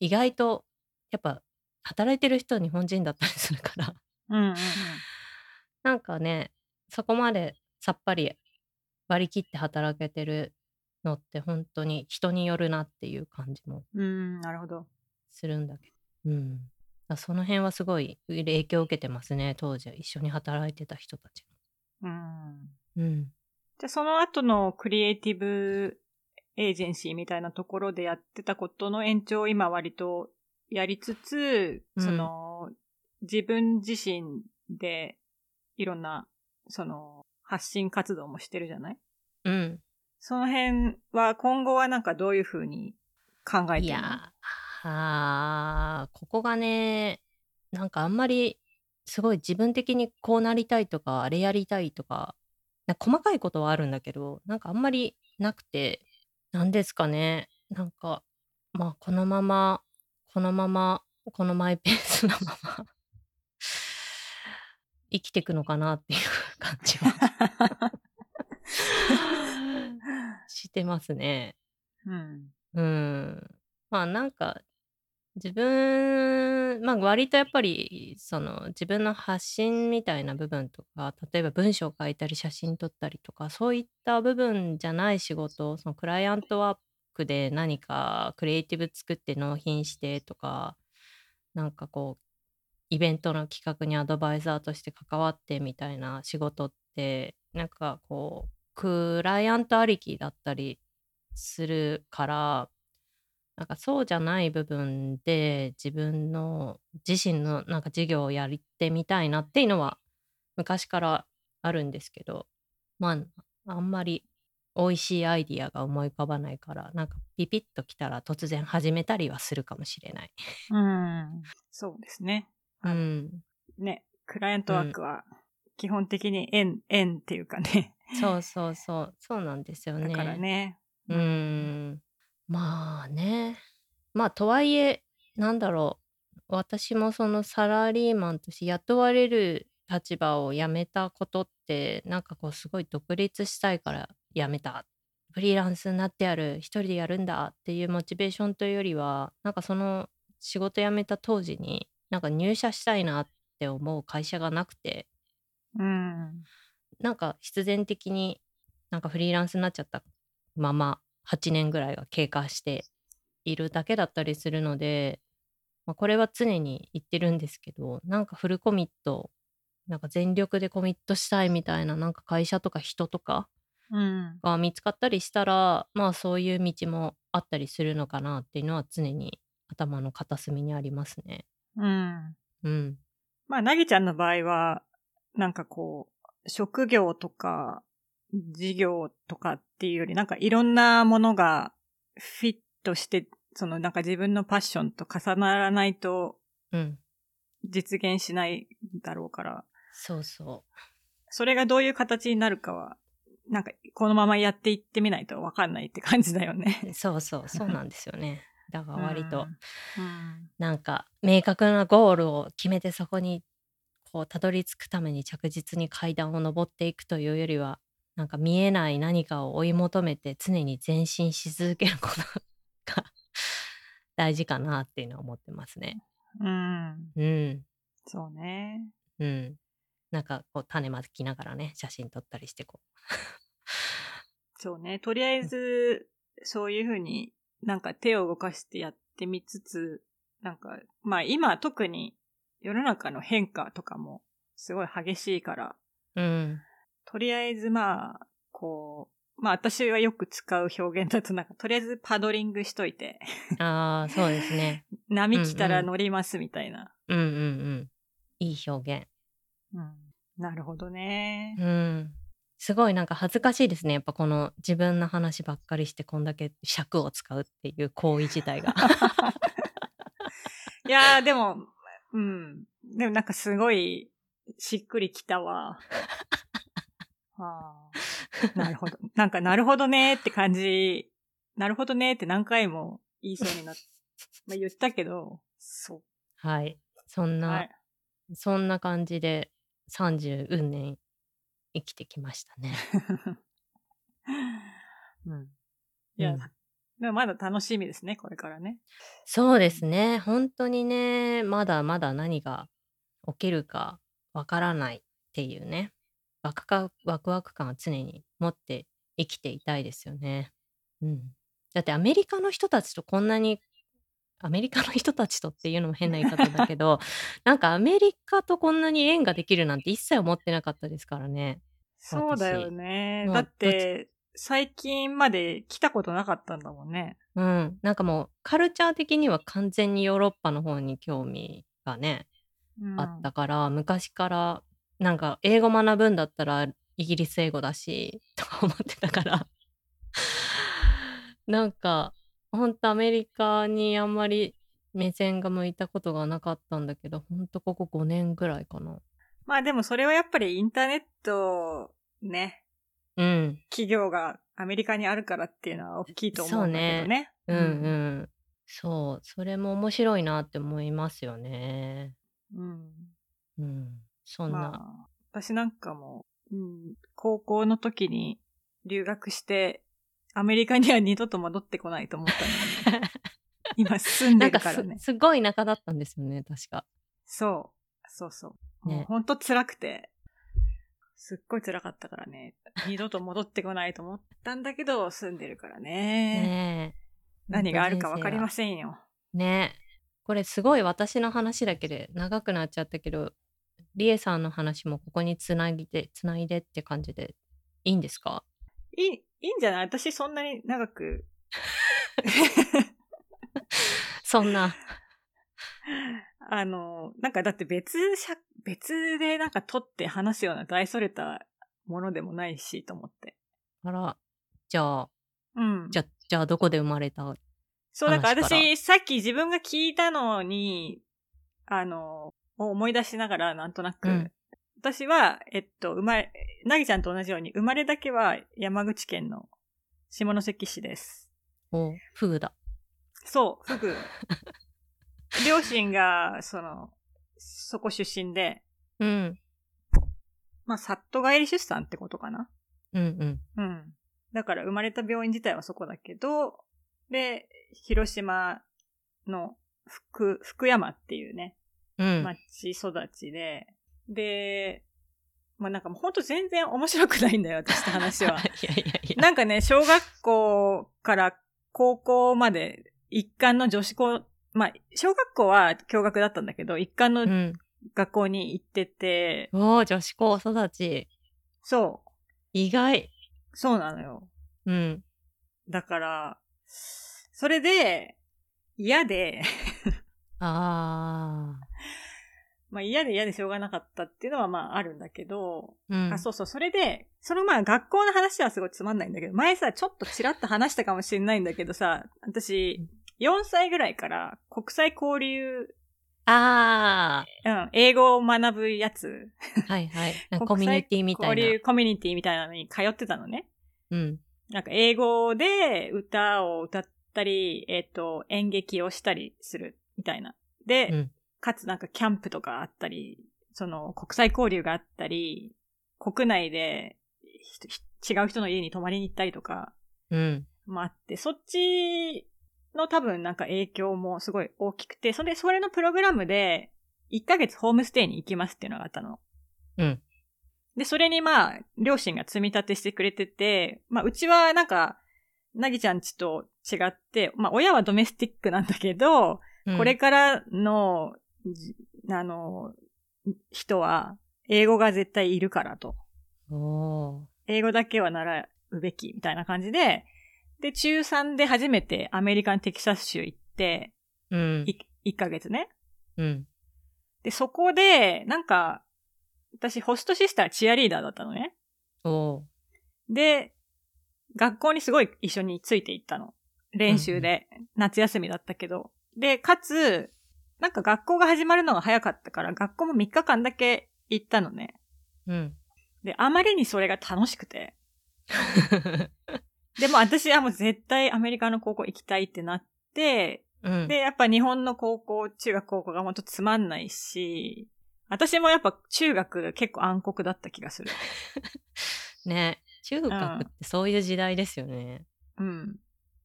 意外とやっぱ働いてる人は日本人だったりするから、うん。*laughs* なんかね、そこまでさっぱり割り切って働けてるのって本当に人によるなっていう感じもうん、なるほど。するんだけど。うん。その辺はすごい影響を受けてますね、当時一緒に働いてた人たちうん。も。うん。じゃあその後のクリエイティブエージェンシーみたいなところでやってたことの延長を今割とやりつつ、うん。その自分自身でいろんなその発信活動もしてるじゃない？うん。その辺は今後はなんかどういうふうに考えてるの？いやーあーここがねなんかあんまりすごい自分的にこうなりたいとかあれやりたいとかな細かいことはあるんだけどなんかあんまりなくてなんですかねなんかまあこのままこのままこのマイペースなまま生きていくのかなっていう感じは *laughs* してますね。うん。うん。まあなんか、自分、まあ割とやっぱり、その自分の発信みたいな部分とか、例えば文章書いたり写真撮ったりとか、そういった部分じゃない仕事、そのクライアントワークで何かクリエイティブ作って納品してとか、なんかこう、イベントの企画にアドバイザーとして関わってみたいな仕事って、なんかこう、クライアントありきだったりするから、なんかそうじゃない部分で自分の自身のなんか事業をやってみたいなっていうのは昔からあるんですけど、まあ、あんまり美味しいアイディアが思い浮かばないから、なんかピピッときたら突然始めたりはするかもしれない。うん。そうですね。うん。ね、クライアントワークは基本的に円、円っていうかね。そうそうそう。そうなんですよね。だからね。うーん。まあね。まあとはいえ、なんだろう。私もそのサラリーマンとして雇われる立場を辞めたことって、なんかこうすごい独立したいから辞めた。フリーランスになってやる。一人でやるんだっていうモチベーションというよりは、なんかその仕事辞めた当時に、なんか入社したいなって思う会社がなくて、うん。なんか必然的になんかフリーランスになっちゃったまま8年ぐらいが経過しているだけだったりするので、まあ、これは常に言ってるんですけどなんかフルコミットなんか全力でコミットしたいみたいななんか会社とか人とかうん。が見つかったりしたらまあそういう道もあったりするのかなっていうのは常に頭の片隅にありますね。うん。うん。まあ、なぎちゃんの場合は、なんかこう、職業とか、事業とかっていうより、なんかいろんなものがフィットして、そのなんか自分のパッションと重ならないとうん。実現しないだろうから、そうそそれがどういう形になるかは、なんかこのままやっていってみないとわかんないって感じだよね。う。*laughs* そうそう。そうなんですよね。だから割と。うん。なんか明確なゴールを決めてそこにこうたどり着くために着実に階段を上っていくというよりはなんか見えない何かを追い求めて常に前進し続けることが大事かなっていうのは思ってますね。うん。うん。そうね。うん。なんかこう種まきながらね写真撮ったりしてこ *laughs* そうね。とりあえず、そういうふうになんか手を動かしてやってみつつ、なんか、まあ今特に世の中の変化とかもすごい激しいから、う。うん。とりあえずまあ、こう、まあ私はよく使う表現だとなんか、とりあえずパドリングしといて、ああそうですね。*laughs* 波来たら乗りますみたいな。うんうんうん。いい表現。うん。なるほどね。うん。すごいなんか恥ずかしいですね。やっぱこの自分の話ばっかりしてこんだけ尺を使うっていう行為自体が。*laughs* いやー、でも、うん。でもなんかすごい、しっくりきたわ。はあ、*laughs* なるほど。なんか、なるほどねって感じ、なるほどねって何回も言いそうになっ *laughs* まあ言ったけど、そはい。そんう。な、はい。そんな感じで30運年生きてきましたね。*laughs* うん。いや、うんでもまだ楽しみですね、これからね。そうですね。本当にね、まだまだ何が起きるかわからないっていうね。ワクかワクワク感は常に持って生きていたいですよね。うん。だってアメリカの人たちとこんなにアメリカの人たちとっていうのも変な言い方だけど *laughs* なんかアメリカとこんなに縁ができるなんて一切思ってなかったですからね。そうだよね。だって、最近まで来たことなかったんだもんね。うん。なんかもうカルチャー的には完全にヨーロッパの方に興味がね、うんあったから昔からなんか英語学ぶんだったらイギリス英語だしとか思ってたから。*laughs* なんかほんとアメリカにあんまり目線が向いたことがなかったんだけどほんとここ5年ぐらいかな。まあでもそれはやっぱりインターネット、ね、うん。企業がアメリカにあるからっていうのは大きいと思うんだけどね。うんうん。そう。それも面白いなって思いますよね。うん。うんそんな、まあ、私なんかも、うん、高校の時に留学して、アメリカには二度と戻ってこないと思ったのに、*laughs* 今住んなんかすでるからね。すごい田舎だったんですよね確かそう。そうそう。ねもうほんと辛くて、すっごい辛かったからね。二度と戻ってこないと思ったんだけど、住んでるからね。ねえ何があるかわかりませんよ。ねこれすごい私の話だけで長くなっちゃったけどリエさんの話もここにつなぎでつないでって感じでいいんですか？いい、いいんじゃない？私そんなに長く。*laughs* そんなあの、なんかだって別別でなんか撮って話すような大それたものでもないしと思って。あらじゃあうん。じゃじゃあどこで生まれたそう、だから？私、さっき自分が聞いたのに、あの、を思い出しながら、なんとなく、うん私は、えっと、生まれ、なぎちゃんと同じように、生まれだけは山口県の下関市です。おフグだそう、フグ。*laughs* 両親が、その、そこ出身で、うんまあ、里帰り出産ってことかなうんうんうん。だから生まれた病院自体はそこだけど、で、広島の福、福山っていうね、うん。町育ちで、で、まあなんかもうほんと全然面白くないんだよ、私の話は。*laughs* いやいやいや。なんかね、小学校から高校まで一貫の女子校、まあ、小学校は共学だったんだけど、一貫のうん。学校に行ってて、おー、女子高育ち。そう、意外。そうなのよ。うん。だから、それで、嫌で、あまあ嫌で嫌でしょうがなかったっていうのはまああるんだけど、ー。うん。あ、そうそう、それで、そのまあ学校の話はすごいつまんないんだけど、前さ、ちょっとちらっと話したかもしれないんだけどさ、私、4歳ぐらいから国際交流、あうん、英語を学ぶやつ、ー。はいはい。*laughs* コミュニティみたいな。交流コミュニティみたいなのに通ってたのね。うん。なんか英語で歌を歌ったり、えっ、と、演劇をしたりするみたいな。で、うんかつなんかキャンプとかあったり、その国際交流があったり、国内で違う人の家に泊まりに行ったりとかうん。もあって、そっちの多分なんか影響もすごい大きくて、それ、それのプログラムで1ヶ月ホームステイに行きますっていうのがあったの。うん。で、それにまあ、両親が積み立てしてくれてて、まあ、うちはなんか、なぎちゃんちと違って、まあ、親はドメスティックなんだけど、うんこれからの、じあの、人は、英語が絶対いるからと。英語だけは習うべき、みたいな感じで、で、中3で初めてアメリカンテキサス州行って、うん。い1ヶ月ね。うん。で、そこで、なんか、私、ホストシスターチアリーダーだったのね。で、学校にすごい一緒についていったの。練習で。夏休みだったけど。で、かつ、なんか学校が始まるのが早かったから、学校も3日間だけ行ったのね。うん。で、あまりにそれが楽しくて。*laughs* でも私はもう絶対アメリカの高校行きたいってなって、うん。で、やっぱ日本の高校、中学高校がほんとつまんないし、私もやっぱ中学結構暗黒だった気がする。*laughs* ね中学ってそういう時代ですよね。うん。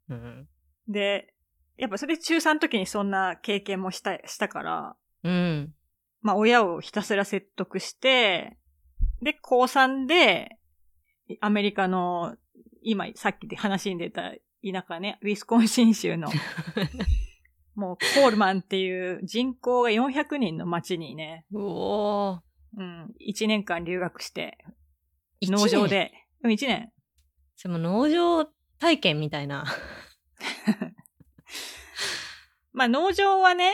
うん。で、やっぱそれ中3の時にそんな経験もした、したから、うん。まあ親をひたすら説得して、で、高3で、アメリカの、今さっきで話に出た田舎ね、ウィスコンシン州の、*laughs* もうコールマンっていう人口が400人の町にね、うおー。うん、1年間留学して、一農場年。で、うん、1年。でも農場体験みたいな。*laughs* まあ農場はね、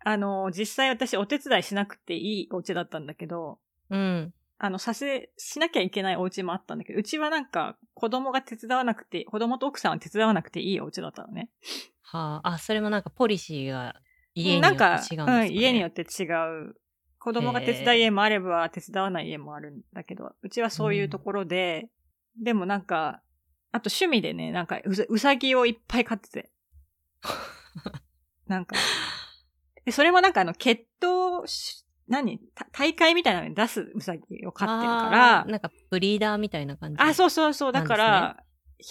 あの、実際私お手伝いしなくていいお家だったんだけど、うん。あの、させ、しなきゃいけないお家もあったんだけど、うちはなんか子供が手伝わなくて、子供と奥さんは手伝わなくていいお家だったのね。はあ。あ、それもなんかポリシーが家によって違うんですか、ね、うん、家によって違う。子供が手伝い家もあれば手伝わない家もあるんだけど、うちはそういうところで、でもなんか、あと趣味でね、なんかうさうさぎをいっぱい飼ってて。*laughs* なんか、でそれもなんかあの、血統し、何？た大会みたいなのに出すうさぎを飼ってるからなんかブリーダーみたいな感じ。あ、そうそうそう。だから、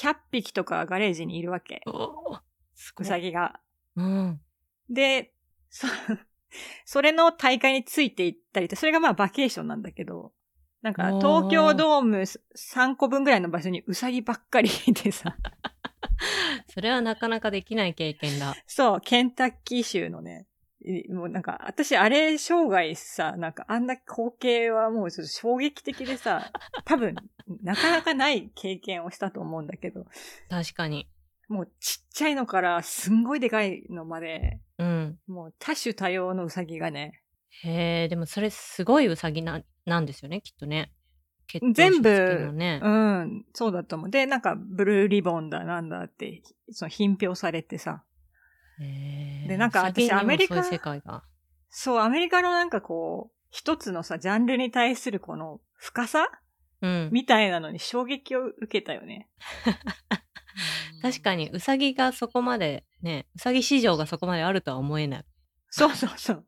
100匹とかガレージにいるわけ。おーすごういさぎが。うん。で、そ、*laughs* それの大会についていったりって、それがまあバケーションなんだけど、なんか東京ドーム3個分ぐらいの場所にうさぎばっかりいてさ、*laughs* それはなかなかできない経験だ。そう、ケンタッキー州のね、いもうなんか、私あれ生涯さ、なんかあんな光景はもうちょっと衝撃的でさ、*laughs* 多分、なかなかない経験をしたと思うんだけど、確かに。もうちっちゃいのからすんごいでかいのまで、うん。もう多種多様のうさぎがね、へえ、でもそれすごいうさぎななんですよね、きっとね。全部。うん、そうだと思う。で、なんか、ブルーリボンだなんだって、その品評されてさ。へーでなんか私アメリカ。そう、アメリカのなんかこう、一つのさ、ジャンルに対するこの深さうん。みたいなのに衝撃を受けたよね。*laughs* 確かに、うさぎがそこまで、ね、うさぎ市場がそこまであるとは思えない。そうそうそう。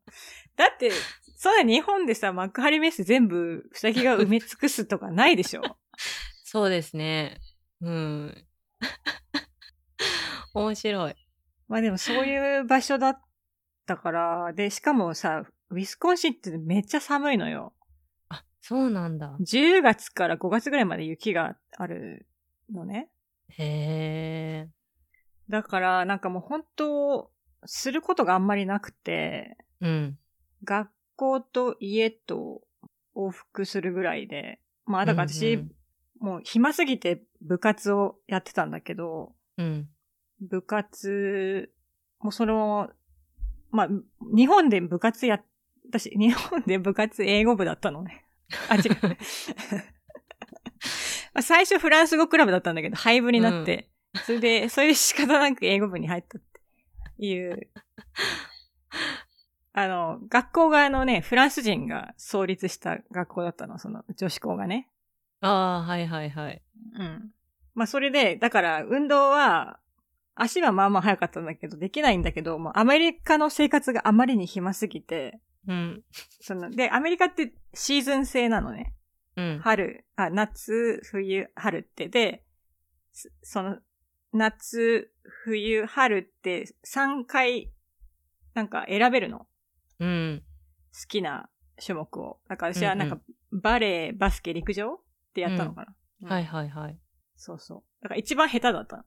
だって、そんな日本でさ、幕張メッセ全部、うさぎが埋め尽くすとかないでしょ？*laughs* そうですね。うん。*laughs* 面白い。まあでもそういう場所だったから、で、しかもさ、ウィスコンシンってめっちゃ寒いのよ。あ、そうなんだ。10月から5月ぐらいまで雪があるのね。へえ。だから、なんかもう本当、することがあんまりなくて、うん。学校と家と往復するぐらいで、まあだから私、うんうんもう暇すぎて部活をやってたんだけど、うん。部活、もうその、まあ、日本で部活や、私、日本で部活英語部だったのね。*laughs* あ、違う。まあ最初フランス語クラブだったんだけど、廃部になって、それで、それで仕方なく英語部に入ったっていう。あの、学校があのね、フランス人が創立した学校だったの、その女子校がね。ああ、はいはいはい。うん。まあそれで、だから運動は、足はまあまあ早かったんだけど、できないんだけど、もうアメリカの生活があまりに暇すぎて、うん。その、で、アメリカってシーズン制なのね。うん。春、あ、夏、冬、春って。で、すその、夏、冬、春って3回、なんか選べるの。うん。好きな種目を。だから私はなんかうん、バレー、バスケ、陸上ってやったのかな。うんはいはいはい。そうそう。だから一番下手だったの。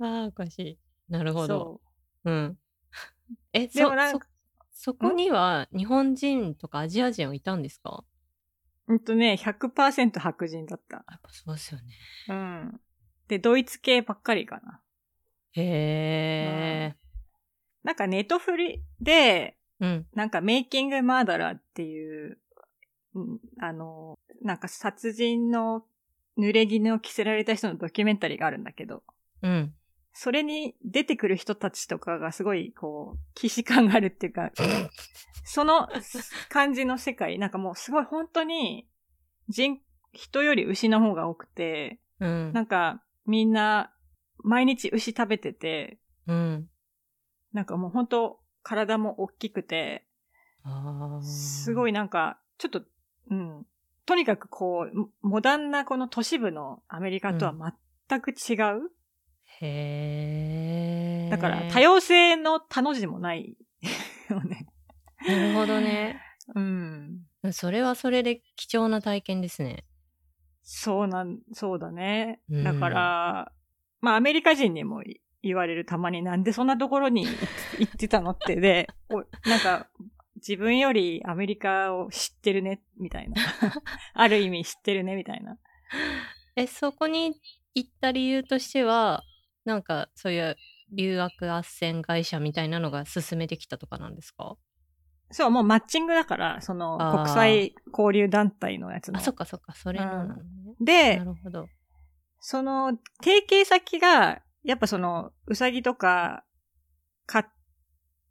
ああ、おかしい。なるほど。そう。うん。*laughs* え、でもなんかそ、そこには日本人とかアジア人はいたんですか？うんとね、100%白人だった。やっぱそうですよね。うん。で、ドイツ系ばっかりかな。へえ。なんかネットフリで、うん。なんかメイキングマーダラーっていう、うんあの、なんか殺人の濡れ衣を着せられた人のドキュメンタリーがあるんだけど、うん。それに出てくる人たちとかがすごい、こう、既視感があるっていうか、*laughs* その感じの世界、なんかもうすごい本当に、人、人より牛の方が多くて、うん。なんかみんな毎日牛食べてて、うん。なんかもう本当体も大きくて、ああ。すごいなんか、ちょっと、うん。とにかくこう、モモダンなこの都市部のアメリカとは全く違う。へえ。だから多様性の他の字もないよね。なるほどね。うん。それはそれで貴重な体験ですね。そうなん、そうだね。うんだから、まあアメリカ人にもい言われるたまになんでそんなところに行 *laughs* 行ってたのってで、おなんか自分よりアメリカを知ってるね、みたいな。*laughs* ある意味知ってるね、みたいな。え、そこに行った理由としては、なんかそういう留学斡旋会社みたいなのが進めてきたとかなんですか？そう、もうマッチングだから、その国際交流団体のやつの。あ、そっかそっか、それのなのね。でな、るほど。その提携先が、やっぱその、うさぎとか、飼っ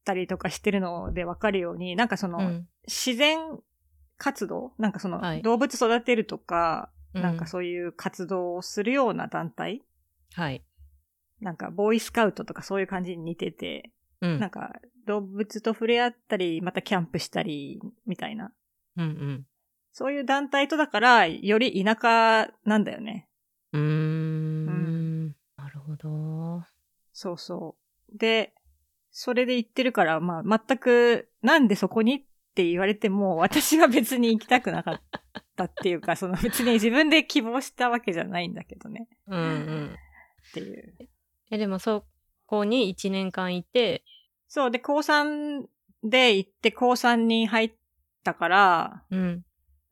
たりとかしてるのでわかるように、なんかその、うん。自然活動なんかその、はい動物育てるとか、うんなんかそういう活動をするような団体はい。なんかボーイスカウトとかそういう感じに似てて、うん。なんか動物と触れ合ったり、またキャンプしたり、みたいな。うんうん。そういう団体とだから、より田舎なんだよね。うーん。なるほど。そうそう。で、それで言ってるから、まあ、全く、なんでそこにって言われても、*laughs* 私は別に行きたくなかったっていうか、その別に自分で希望したわけじゃないんだけどね。うんうん。っていう。え、でもそこに1年間いて、そう、で、高3で行って高3に入ったから、うん。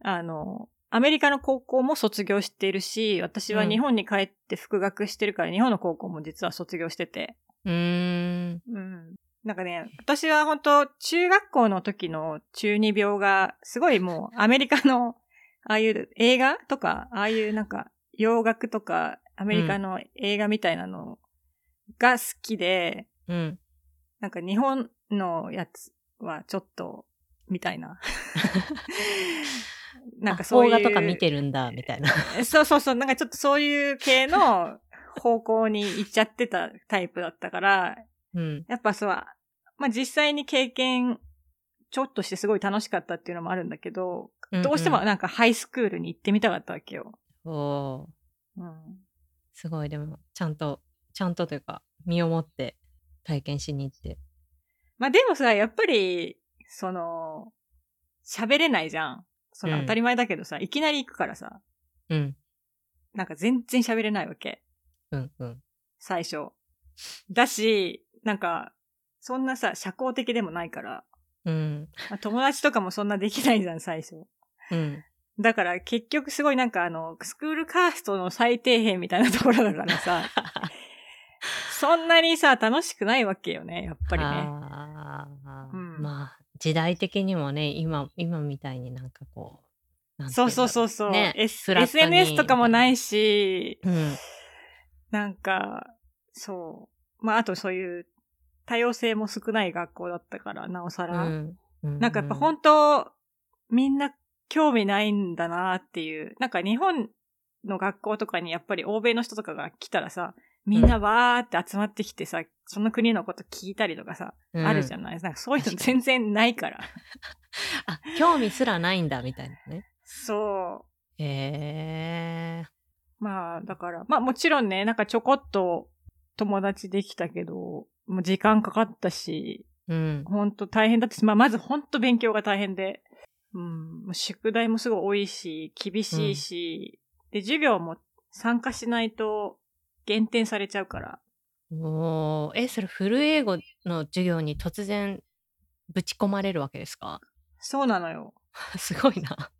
あの、アメリカの高校も卒業しているし、私は日本に帰って復学してるから、日本の高校も実は卒業してて。うーん。うん。なんかね、私は本当中学校の時の中二病が、すごいもうアメリカの、*laughs* ああいう映画とか、ああいうなんか洋楽とか、アメリカの映画みたいなのが好きで、うん。なんか日本のやつはちょっと、みたいな。*laughs* なんかそういう。あ邦画とか見てるんだ、みたいな。*laughs* そうそうそう、なんかちょっとそういう系の *laughs* 方向に行っちゃってたタイプだったから、うん。やっぱそう、まあ実際に経験、ちょっとしてすごい楽しかったっていうのもあるんだけど、どうしてもなんかハイスクールに行ってみたかったわけよ。おーうん。すごい、でも、ちゃんとちゃんとというか、身をもって体験しに行って。まあでもさ、やっぱり、その、喋れないじゃん。そのうん当たり前だけどさ、いきなり行くからさ、うん。なんか全然喋れないわけ。うんうん。最初。だし、なんか、そんなさ、社交的でもないから、うん。まあ、友達とかもそんなできないじゃん、最初。うん。だから結局すごいなんかあの、スクールカーストの最底辺みたいなところだからさ、*laughs* そんなにさ、楽しくないわけよね、やっぱりね。あーうんまあ、時代的にもね、今、今みたいになんかこう。なんていそうそうそうそう、ね SNS とかもないし、うん。なんか、そう。まあ、あとそういう多様性も少ない学校だったから、なおさら。うん。うんなんかやっぱ本当、みんな興味ないんだなっていう。なんか日本の学校とかにやっぱり欧米の人とかが来たらさ、みんなわーって集まってきてさ、その国のこと聞いたりとかさ、うんあるじゃない？なんかそういうの全然ないから。*laughs* あ、興味すらないんだ、みたいなね。そう。へえ。まあ、だから、まあもちろんね、なんかちょこっと友達できたけど、もう時間かかったし、うん。ほんと大変だったし、まあまずほんと勉強が大変で、うん、もう宿題もすごい多いし、厳しいし、で、授業も参加しないと減点されちゃうから。おーえ、それフル英語の授業に突然ぶち込まれるわけですか？そうなのよ。*laughs* すごいな。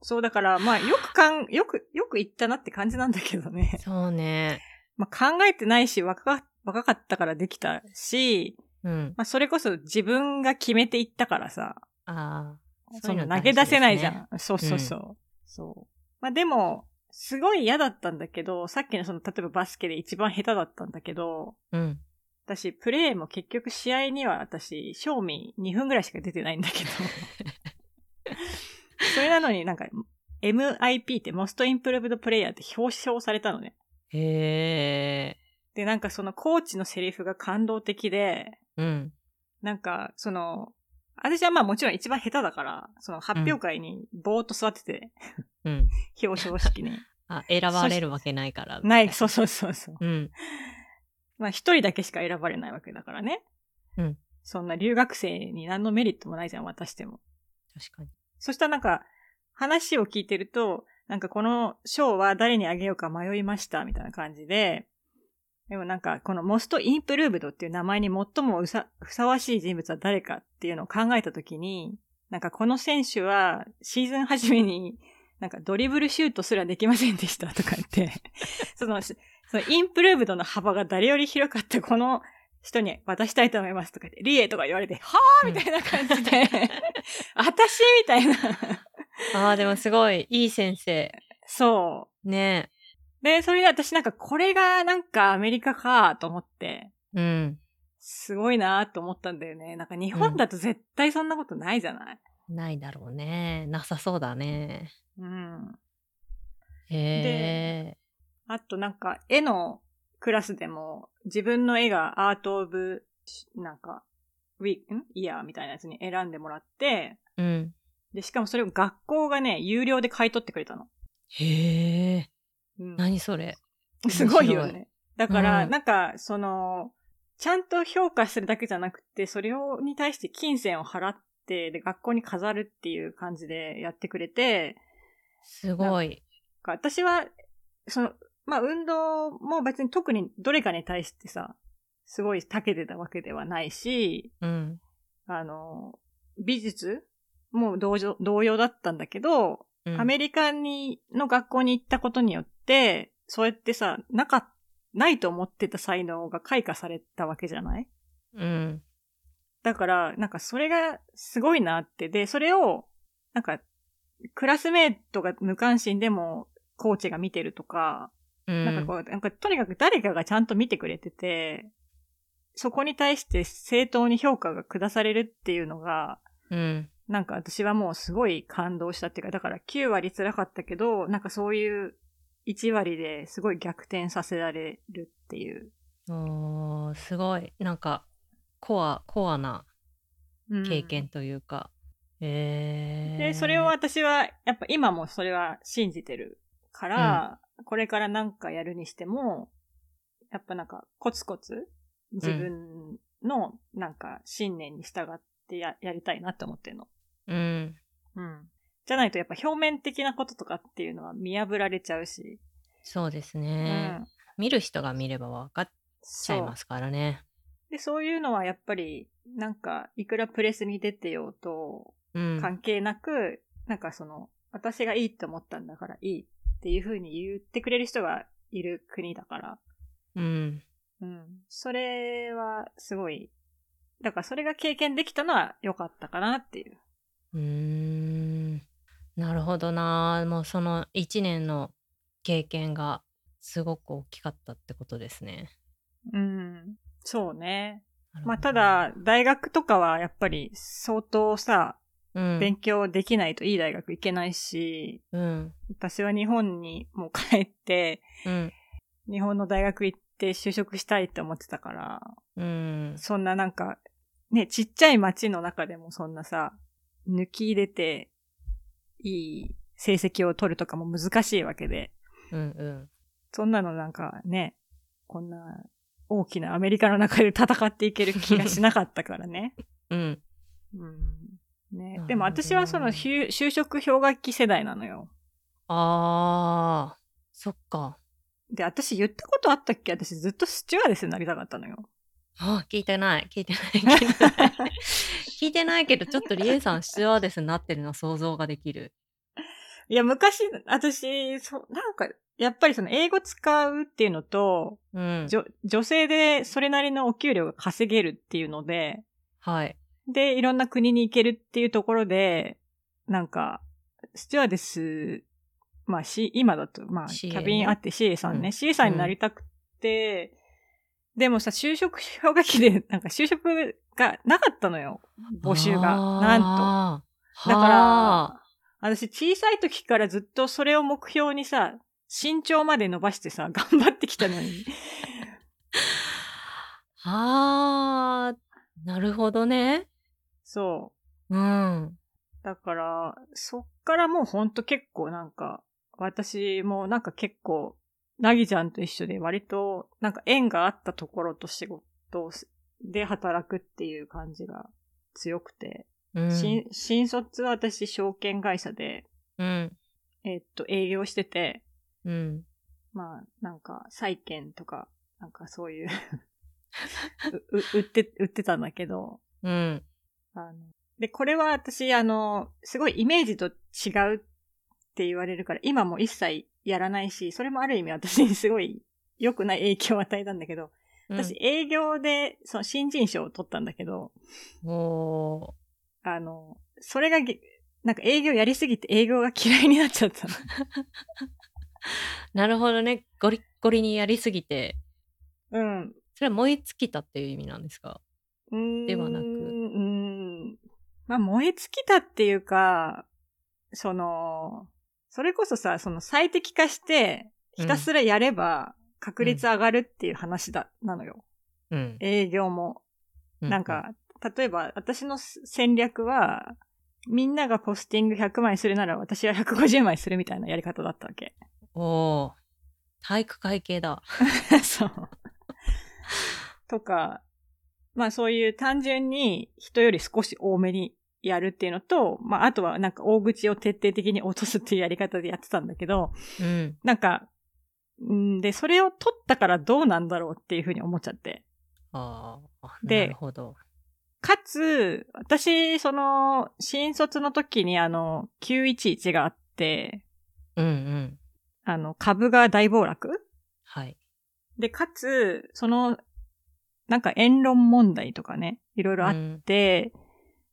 そうだから、まあよくかん、*laughs* よく、よく言ったなって感じなんだけどね。そうね。*laughs* まあ考えてないし、若か若かったからできたし、うん。まあそれこそ自分が決めていったからさ、ああ。そういうの投げ出せないじゃん。そうそうそう。そう。まあでも、すごい嫌だったんだけど、さっきのその、例えばバスケで一番下手だったんだけど、うん。私、プレーも結局試合には私、賞味2分ぐらいしか出てないんだけど。*laughs* それなのになんか、MIP ってモストインプルーブドプレイヤーって表彰されたのね。へえ。で、なんかそのコーチのセリフが感動的で、うん。なんか、その、私はまあもちろん一番下手だから、その発表会にぼーっと座ってて、うん。表彰式に。*laughs* あ、選ばれるわけないから。ない、そうそうそうそう。うん。まあ一人だけしか選ばれないわけだからね。うん。そんな留学生に何のメリットもないじゃん、渡しても。確かに。そしたらなんか、話を聞いてると、なんかこの賞は誰にあげようか迷いました、みたいな感じで、でもなんか、このモストインプルーブドっていう名前に最もふさわしい人物は誰かっていうのを考えたときに、なんかこの選手はシーズン初めになんかドリブルシュートすらできませんでしたとか言って、*laughs* その、そのインプルーブドの幅が誰より広かったこの人に渡したいと思いますとか言って、リエとか言われて、はぁみたいな感じで、*laughs* 私みたいな。ああ、でもすごい、いい先生。そう。ねで、それで私なんかこれがなんかアメリカかと思って、うん。すごいなと思ったんだよね。なんか日本だと絶対そんなことないじゃない、ないだろうね。なさそうだね。うん、へえ。あとなんか絵のクラスでも自分の絵がアートオブ、なんか、ウィーん？イヤーみたいなやつに選んでもらって、うん。で、しかもそれを学校がね、有料で買い取ってくれたの。へえ。うん何それ。*laughs* すごいよね。だから、うんなんか、その、ちゃんと評価するだけじゃなくて、それをに対して金銭を払って、で、学校に飾るっていう感じでやってくれて、すごい。私は、その、まあ、運動も別に特にどれかに対してさ、すごい長けてたわけではないし、うん。あの、美術も同様同様だったんだけど、うんアメリカに、の学校に行ったことによって、そうやってさ、なか、ないと思ってた才能が開花されたわけじゃない？うん。だから、なんかそれがすごいなって。で、それを、なんか、クラスメイトが無関心でも、コーチが見てるとか、うん。なんかこう、なんかとにかく誰かがちゃんと見てくれてて、そこに対して正当に評価が下されるっていうのが、うん。なんか私はもうすごい感動したっていうか、だから9割辛かったけど、なんかそういう1割ですごい逆転させられるっていう。おーすごい。なんか、コア、コアなうん経験というか。へえ。で、それを私は、やっぱ今もそれは信じてるから、これからなんかやるにしても、やっぱなんかコツコツ自分のなんか信念に従ってややりたいなって思ってるの。うん。うん。じゃないとやっぱ表面的なこととかっていうのは見破られちゃうし。そうですうね。ん。見る人が見れば分かっちゃそいうますからね。で、そういうのはやっぱり、なんか、いくらプレスに出てようと、うん。関係なく、なんかその、私がいいって思ったんだからいいっていう風に言ってくれる人がいる国だから。うん。うん。それはすごい、だからそれが経験できたのは良かったかなっていう。うーん。なるほどな。もうその1年の経験がすごく大きかったってことですね。うん。そうね。まあただ、大学とかはやっぱり相当さ、うん。勉強できないといい大学行けないし、うん。私は日本にもう帰って、うん。日本の大学行って就職したいって思ってたから、うん。そんななんか、ね、ちっちゃい町の中でもそんなさ、抜き入れて、いい成績を取るとかも難しいわけで、うん。うん。そんなのなんかね、こんな大きなアメリカの中で戦っていける気がしなかったからね。*laughs* うん。うん。ねでも私はその就就職氷河期世代なのよ。あー、そっか。で、私言ったことあったっけ？私ずっとスチュワーデスになりたかったのよ。あ、聞いてない。聞いてない。聞いてない。聞いてないけど、*laughs* ちょっとリエさん、スチュワーデスになってるの想像ができる。いや、昔、私、そなんか、やっぱりその英語使うっていうのと、うん。じょ女性でそれなりのお給料が稼げるっていうので、はい。で、いろんな国に行けるっていうところで、なんか、スチュワーデス、まあ、C、今だと、まあ、キャビンあって CA さんね、うん CA さんになりたくて、でもさ、就職氷河期で、*laughs* なんか就職がなかったのよ。募集が。なんと。とだから、私小さい時からずっとそれを目標にさ、身長まで伸ばしてさ、*laughs* 頑張ってきたのに。あー、なるほどね。そうん。う。だから、そっからもうほんと結構なんか、私もなんか結構、なぎちゃんと一緒で割となんか縁があったところと仕事で働くっていう感じが強くて、うん。新新卒は私証券会社で、うん。えっと営業してて、うん。まあ、なんか、債券とか、なんかそういう *laughs* 売って、売ってたんだけど、うん。あの、で、これは私、あの、すごいイメージと違うって言われるから、今も一切やらないし、それもある意味私にすごい良くない影響を与えたんだけど、私、営業で、その新人賞を取ったんだけど、うん。あの、それがげ、なんか営業やりすぎて営業が嫌いになっちゃったの。*laughs* なるほどね。ゴリッゴリにやりすぎて、うん。それは燃え尽きたっていう意味なんですか？うーんではなくうん。まあ、燃え尽きたっていうか、その、それこそさ、その最適化して、ひたすらやれば確率上がるっていう話だ、なのよ。うん。営業も。うなん、か、例えば私の戦略は、みんながポスティング100枚するなら私は150枚するみたいなやり方だったわけ。おー。体育会系だ。*laughs* そう。とか、まあそういう単純に人より少し多めにやるっていうのと、まああとはなんか大口を徹底的に落とすっていうやり方でやってたんだけど、うん。なんか、んで、それを取ったからどうなんだろうっていうふうに思っちゃって。ああ。でなるほど。かつ、私、その、新卒の時にあの、911があって、うんうん。あの、株が大暴落？はい。で、かつ、その、なんか言論問題とかね、いろいろあっうんて、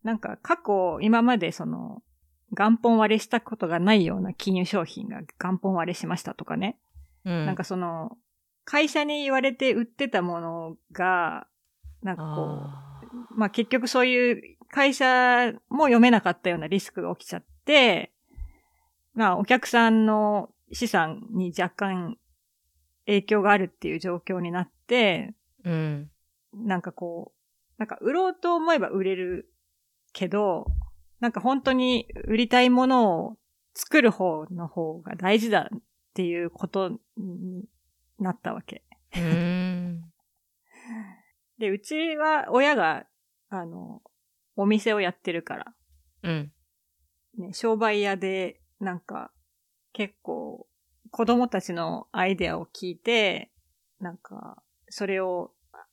なんか過去、今までその、元本割れしたことがないような金融商品が元本割れしましたとかね。うん。なんかその、会社に言われて売ってたものが、なんかこあう、まあ結局そういう会社も読めなかったようなリスクが起きちゃって、まあお客さんの資産に若干影響があるっていう状況になって、ーうん。なんかこう、なんか売ろうと思えば売れるけど、なんか本当に売りたいものを作る方の方が大事だっていうことになったわけ。う。で、うちは親が、あの、お店をやってるから、うん。ね、商売屋で、なんか、結構、子供たちのアイデアを聞いて、なんか、それを、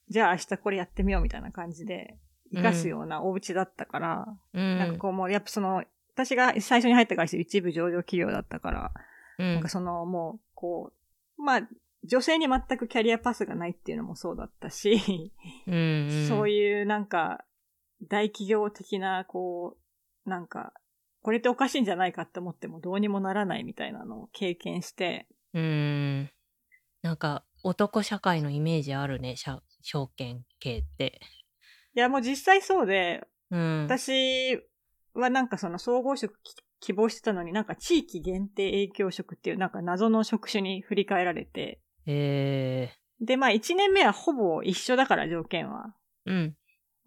じゃあ明日これやってみようみたいな感じで、活かすようなお家だったから、うん。なんかこうもう、やっぱその、私が最初に入った会社一部上場企業だったから、うん、なんかそのもう、こう、まあ、女性に全くキャリアパスがないっていうのもそうだったし、うんうん、そういいうなんか、大企業的な、こう、なんか、これっておかしいんじゃないかって思ってもどうにもならないみたいなのを経験して、うん。うん。なんか、男社会のイメージあるね、社証券系って。いやもう実際そうで、うん。私はなんかその総合職き希望してたのになんか地域限定営業職っていうなんか謎の職種に振り返られて、えでまあ1年目はほぼ一緒だから条件は。ー、うん。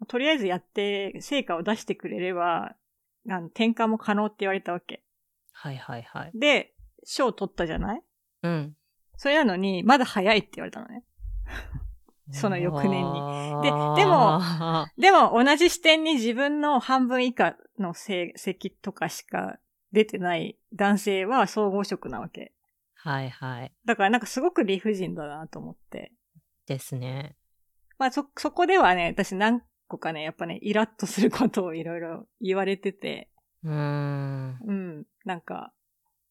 とりあえずやって成果を出してくれれば、あの転換も可能って言われたわけ。はいはいはい。で、賞取ったじゃない？うん。それなのに、まだ早いって言われたのね。その翌年にででもでも、同じ視点に自分の半分以下の成績とかしか出てない男性は総合職なわけ。はいはい。だからなんかすごく理不尽だなと思って。ですね。まあそ、そこではね、私何個かね、やっぱね、イラッとすることをいろいろ言われてて、うーん。うん、なんか、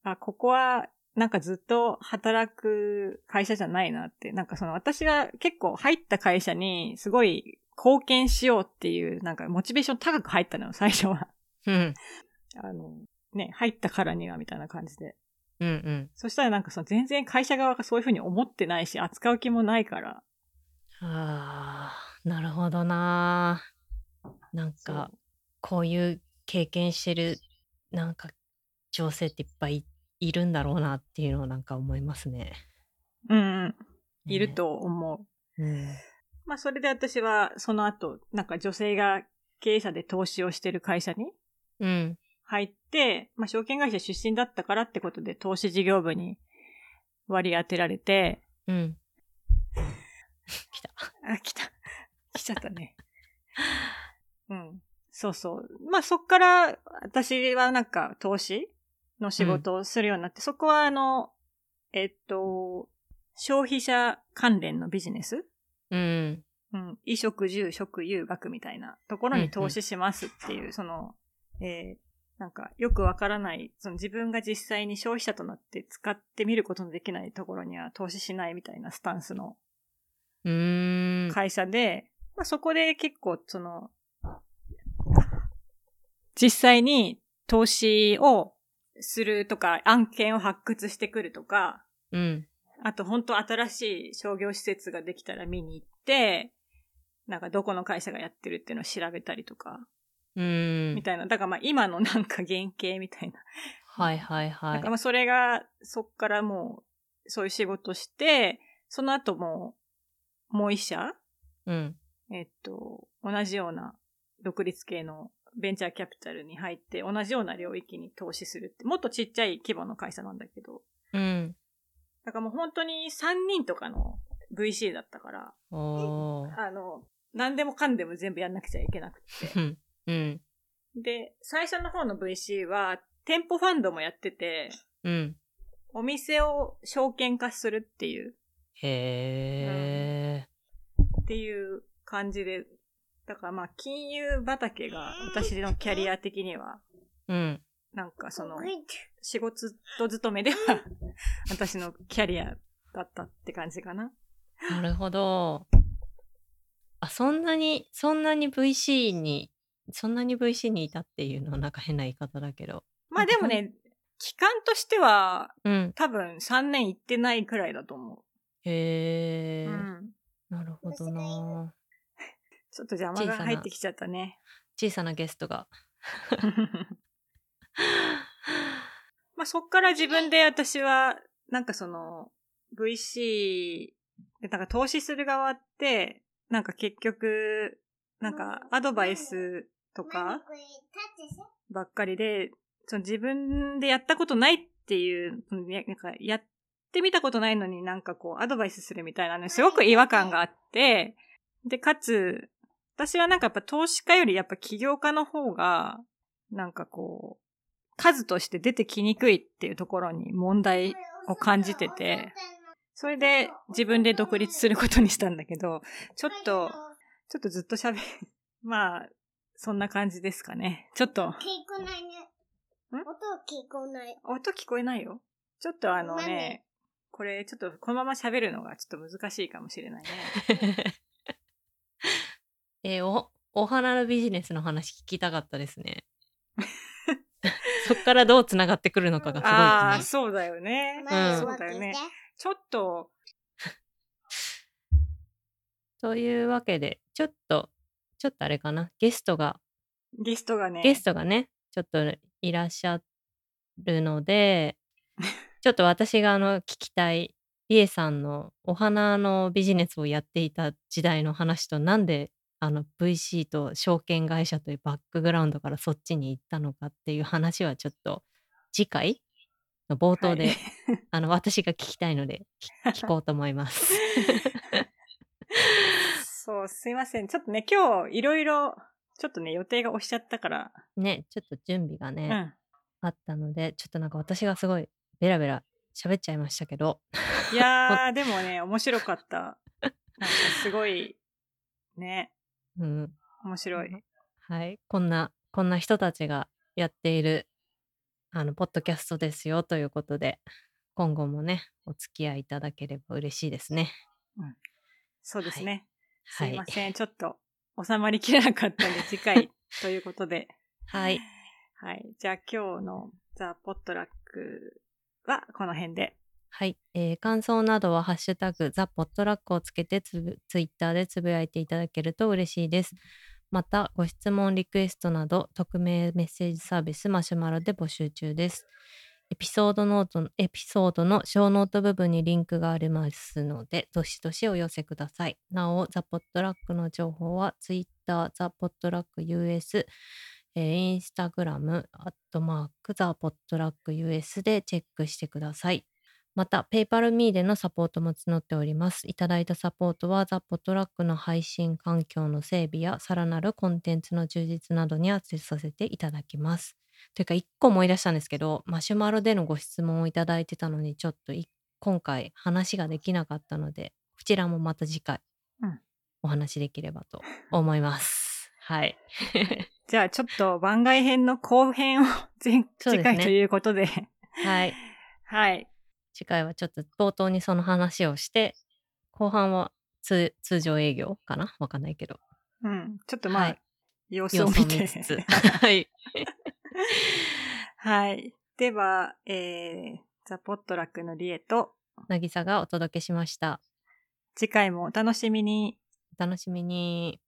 あ、ここは、なんかずっと働く会社じゃないなって。なんかその私が結構入った会社にすごい貢献しようっていう、なんかモチベーション高く入ったのよ、最初は。うん。あの、ね、入ったからにはみたいな感じで。うんうん。そしたらなんかその全然会社側がそういうふうに思ってないし、扱う気もないから。ああ、なるほどな。なんか、こういう経験してる、なんか、女性っていっぱいいるんだろうなっていうのをなんか思いますね。うんうん、ねいる。と思う。うん。まあそれで私はその後、なんか女性が経営者で投資をしてる会社にうん。入って、まあ、証券会社出身だったからってことで投資事業部に割り当てられて、うん。*laughs* 来た。あ、来た。来ちゃったね。うん。そうそう。まあ、そっから私はなんか投資の仕事をするようになって、そこはあの、えっと、消費者関連のビジネス？うん。うん。衣食住食遊学みたいなところに投資しますっていう、その、えーなんかよくわからない、その自分が実際に消費者となって使ってみることのできないところには投資しないみたいなスタンスの。会社で、まあ、そこで結構その、実際に投資をするとか、案件を発掘してくるとか、うん。あと本当新しい商業施設ができたら見に行って、なんかどこの会社がやってるっていうのを調べたりとか、うんみ。たいな。だからまあ今のなんか原型みたいな。はいはいはいなんか。まあそれが、そっからもう、そういう仕事して、その後も、もう一社うん。えっと、同じような独立系のベンチャーキャピタルに入って、同じような領域に投資するって、もっとちっちゃい規模の会社なんだけど、うん。だからもう本当に3人とかの VC だったから。あの、何でもかんでも全部やんなくちゃいけなくて。うん。うん。で、最初の方の VC は、店舗ファンドもやってて、うん。お店を証券化するっていう、へえ。っていう感じで、だからまあ、金融畑が私のキャリア的には、うん。なんかその、仕事勤めでは、私のキャリアだったって感じかな。なるほど。あ、そんなに、そんなに VC に、そんなに VC にいたっていうのはなんか変な言い方だけど。まあでもね、期間としては、うん。多分3年行ってないくらいだと思う。へえ、うん。なるほどな。ちょっと邪魔が入ってきちゃったね。小さなゲストが。*laughs* まあそっから自分で私は、なんかその、VC で、なんか投資する側って、なんか結局、なんかアドバイスとかばっかりで、その自分でやったことないっていう、ねなんかやっってみたことないのになんかこう、アドバイスするみたいなのすごく違和感があって、で、かつ、私はなんかやっぱ投資家よりやっぱ起業家の方が、なんかこう、数として出てきにくいっていうところに問題を感じてて、それで自分で独立することにしたんだけど、ちょっと、ちょっとずっと喋る。*laughs* まあ、そんな感じですかね。ちょっと、聞こえないね。ん？音聞こえない。音聞こえないよ。ちょっとあのね、これちょっとこのまま喋るのがちょっと難しいかもしれないね。*laughs* えーお、お花のビジネスの話聞きたかったですね。そっからどうつながってくるのかがすごいああ、ですね。そうだよね。うんそうだよね。ちょっと、*laughs* というわけで、ちょっと、ちょっとあれかな。ゲストが、ゲストがね、ゲストがね、ちょっといらっしゃるので、*laughs* ちょっと私があの聞きたい、リエさんのお花のビジネスをやっていた時代の話と、なんであの VC と証券会社というバックグラウンドからそっちに行ったのかっていう話はちょっと次回の冒頭で、は *laughs* いあの私が聞きたいので聞聞こうと思います。*laughs* そう、すいません。ちょっとね、今日いろいろ、ちょっとね、予定が押しちゃったから、ね、ちょっと準備がうね、ん。あったので、ちょっとなんか私がすごいベラベラ喋っちゃいましたけど、いやー、でもね、面白かった。なんかすごい、ね、うん、面白い。はい、こんな、こんな人たちがやっている、あの、ポッドキャストですよということで、今後もね、お付き合いいただければ嬉しいですね。そうですね。はい、すいません。ちょっと収まりきれなかったんで、*laughs* 次回ということで。はい。はい。じゃあ今日のザ・ポットラックはこの辺で。はい、えー感想などは「ハッシュタグザ・ポットラック」をつけてつぶツイッターでつぶやいていただけると嬉しいです。また、ご質問、リクエストなど、匿名メッセージサービスマシュマロで募集中です。エピソードノート、エピソードのショーノート部分にリンクがありますので、どしどしお寄せください。なお、ザ・ポットラックの情報は、ツイッター、ザ・ポットラック US、えーインスタグラム、アットマーク、ザ・ポットラック US でチェックしてください。また、PayPal.me でのサポートも募っております。いただいたサポートは、ザ・ポットラックの配信環境の整備や、さらなるコンテンツの充実などにアクセスさせていただきます。というか、一個思い出したんですけど、マシュマロでのご質問をいただいてたのに、ちょっとい今回話ができなかったので、こちらもまた次回、うんお話できればと思います。はい。*laughs* じゃあちょっと番外編の後編を前ね次回ということで。はい。はい。次回はちょっと冒頭にその話をして、後半は通通常営業かな？わかんないけど。うん。ちょっとまあ、はい様子を見て。見つつ。*laughs* はい。はい。では、えー、ザ・ポットラックのリエと、渚がお届けしました。次回もお楽しみに。お楽しみに。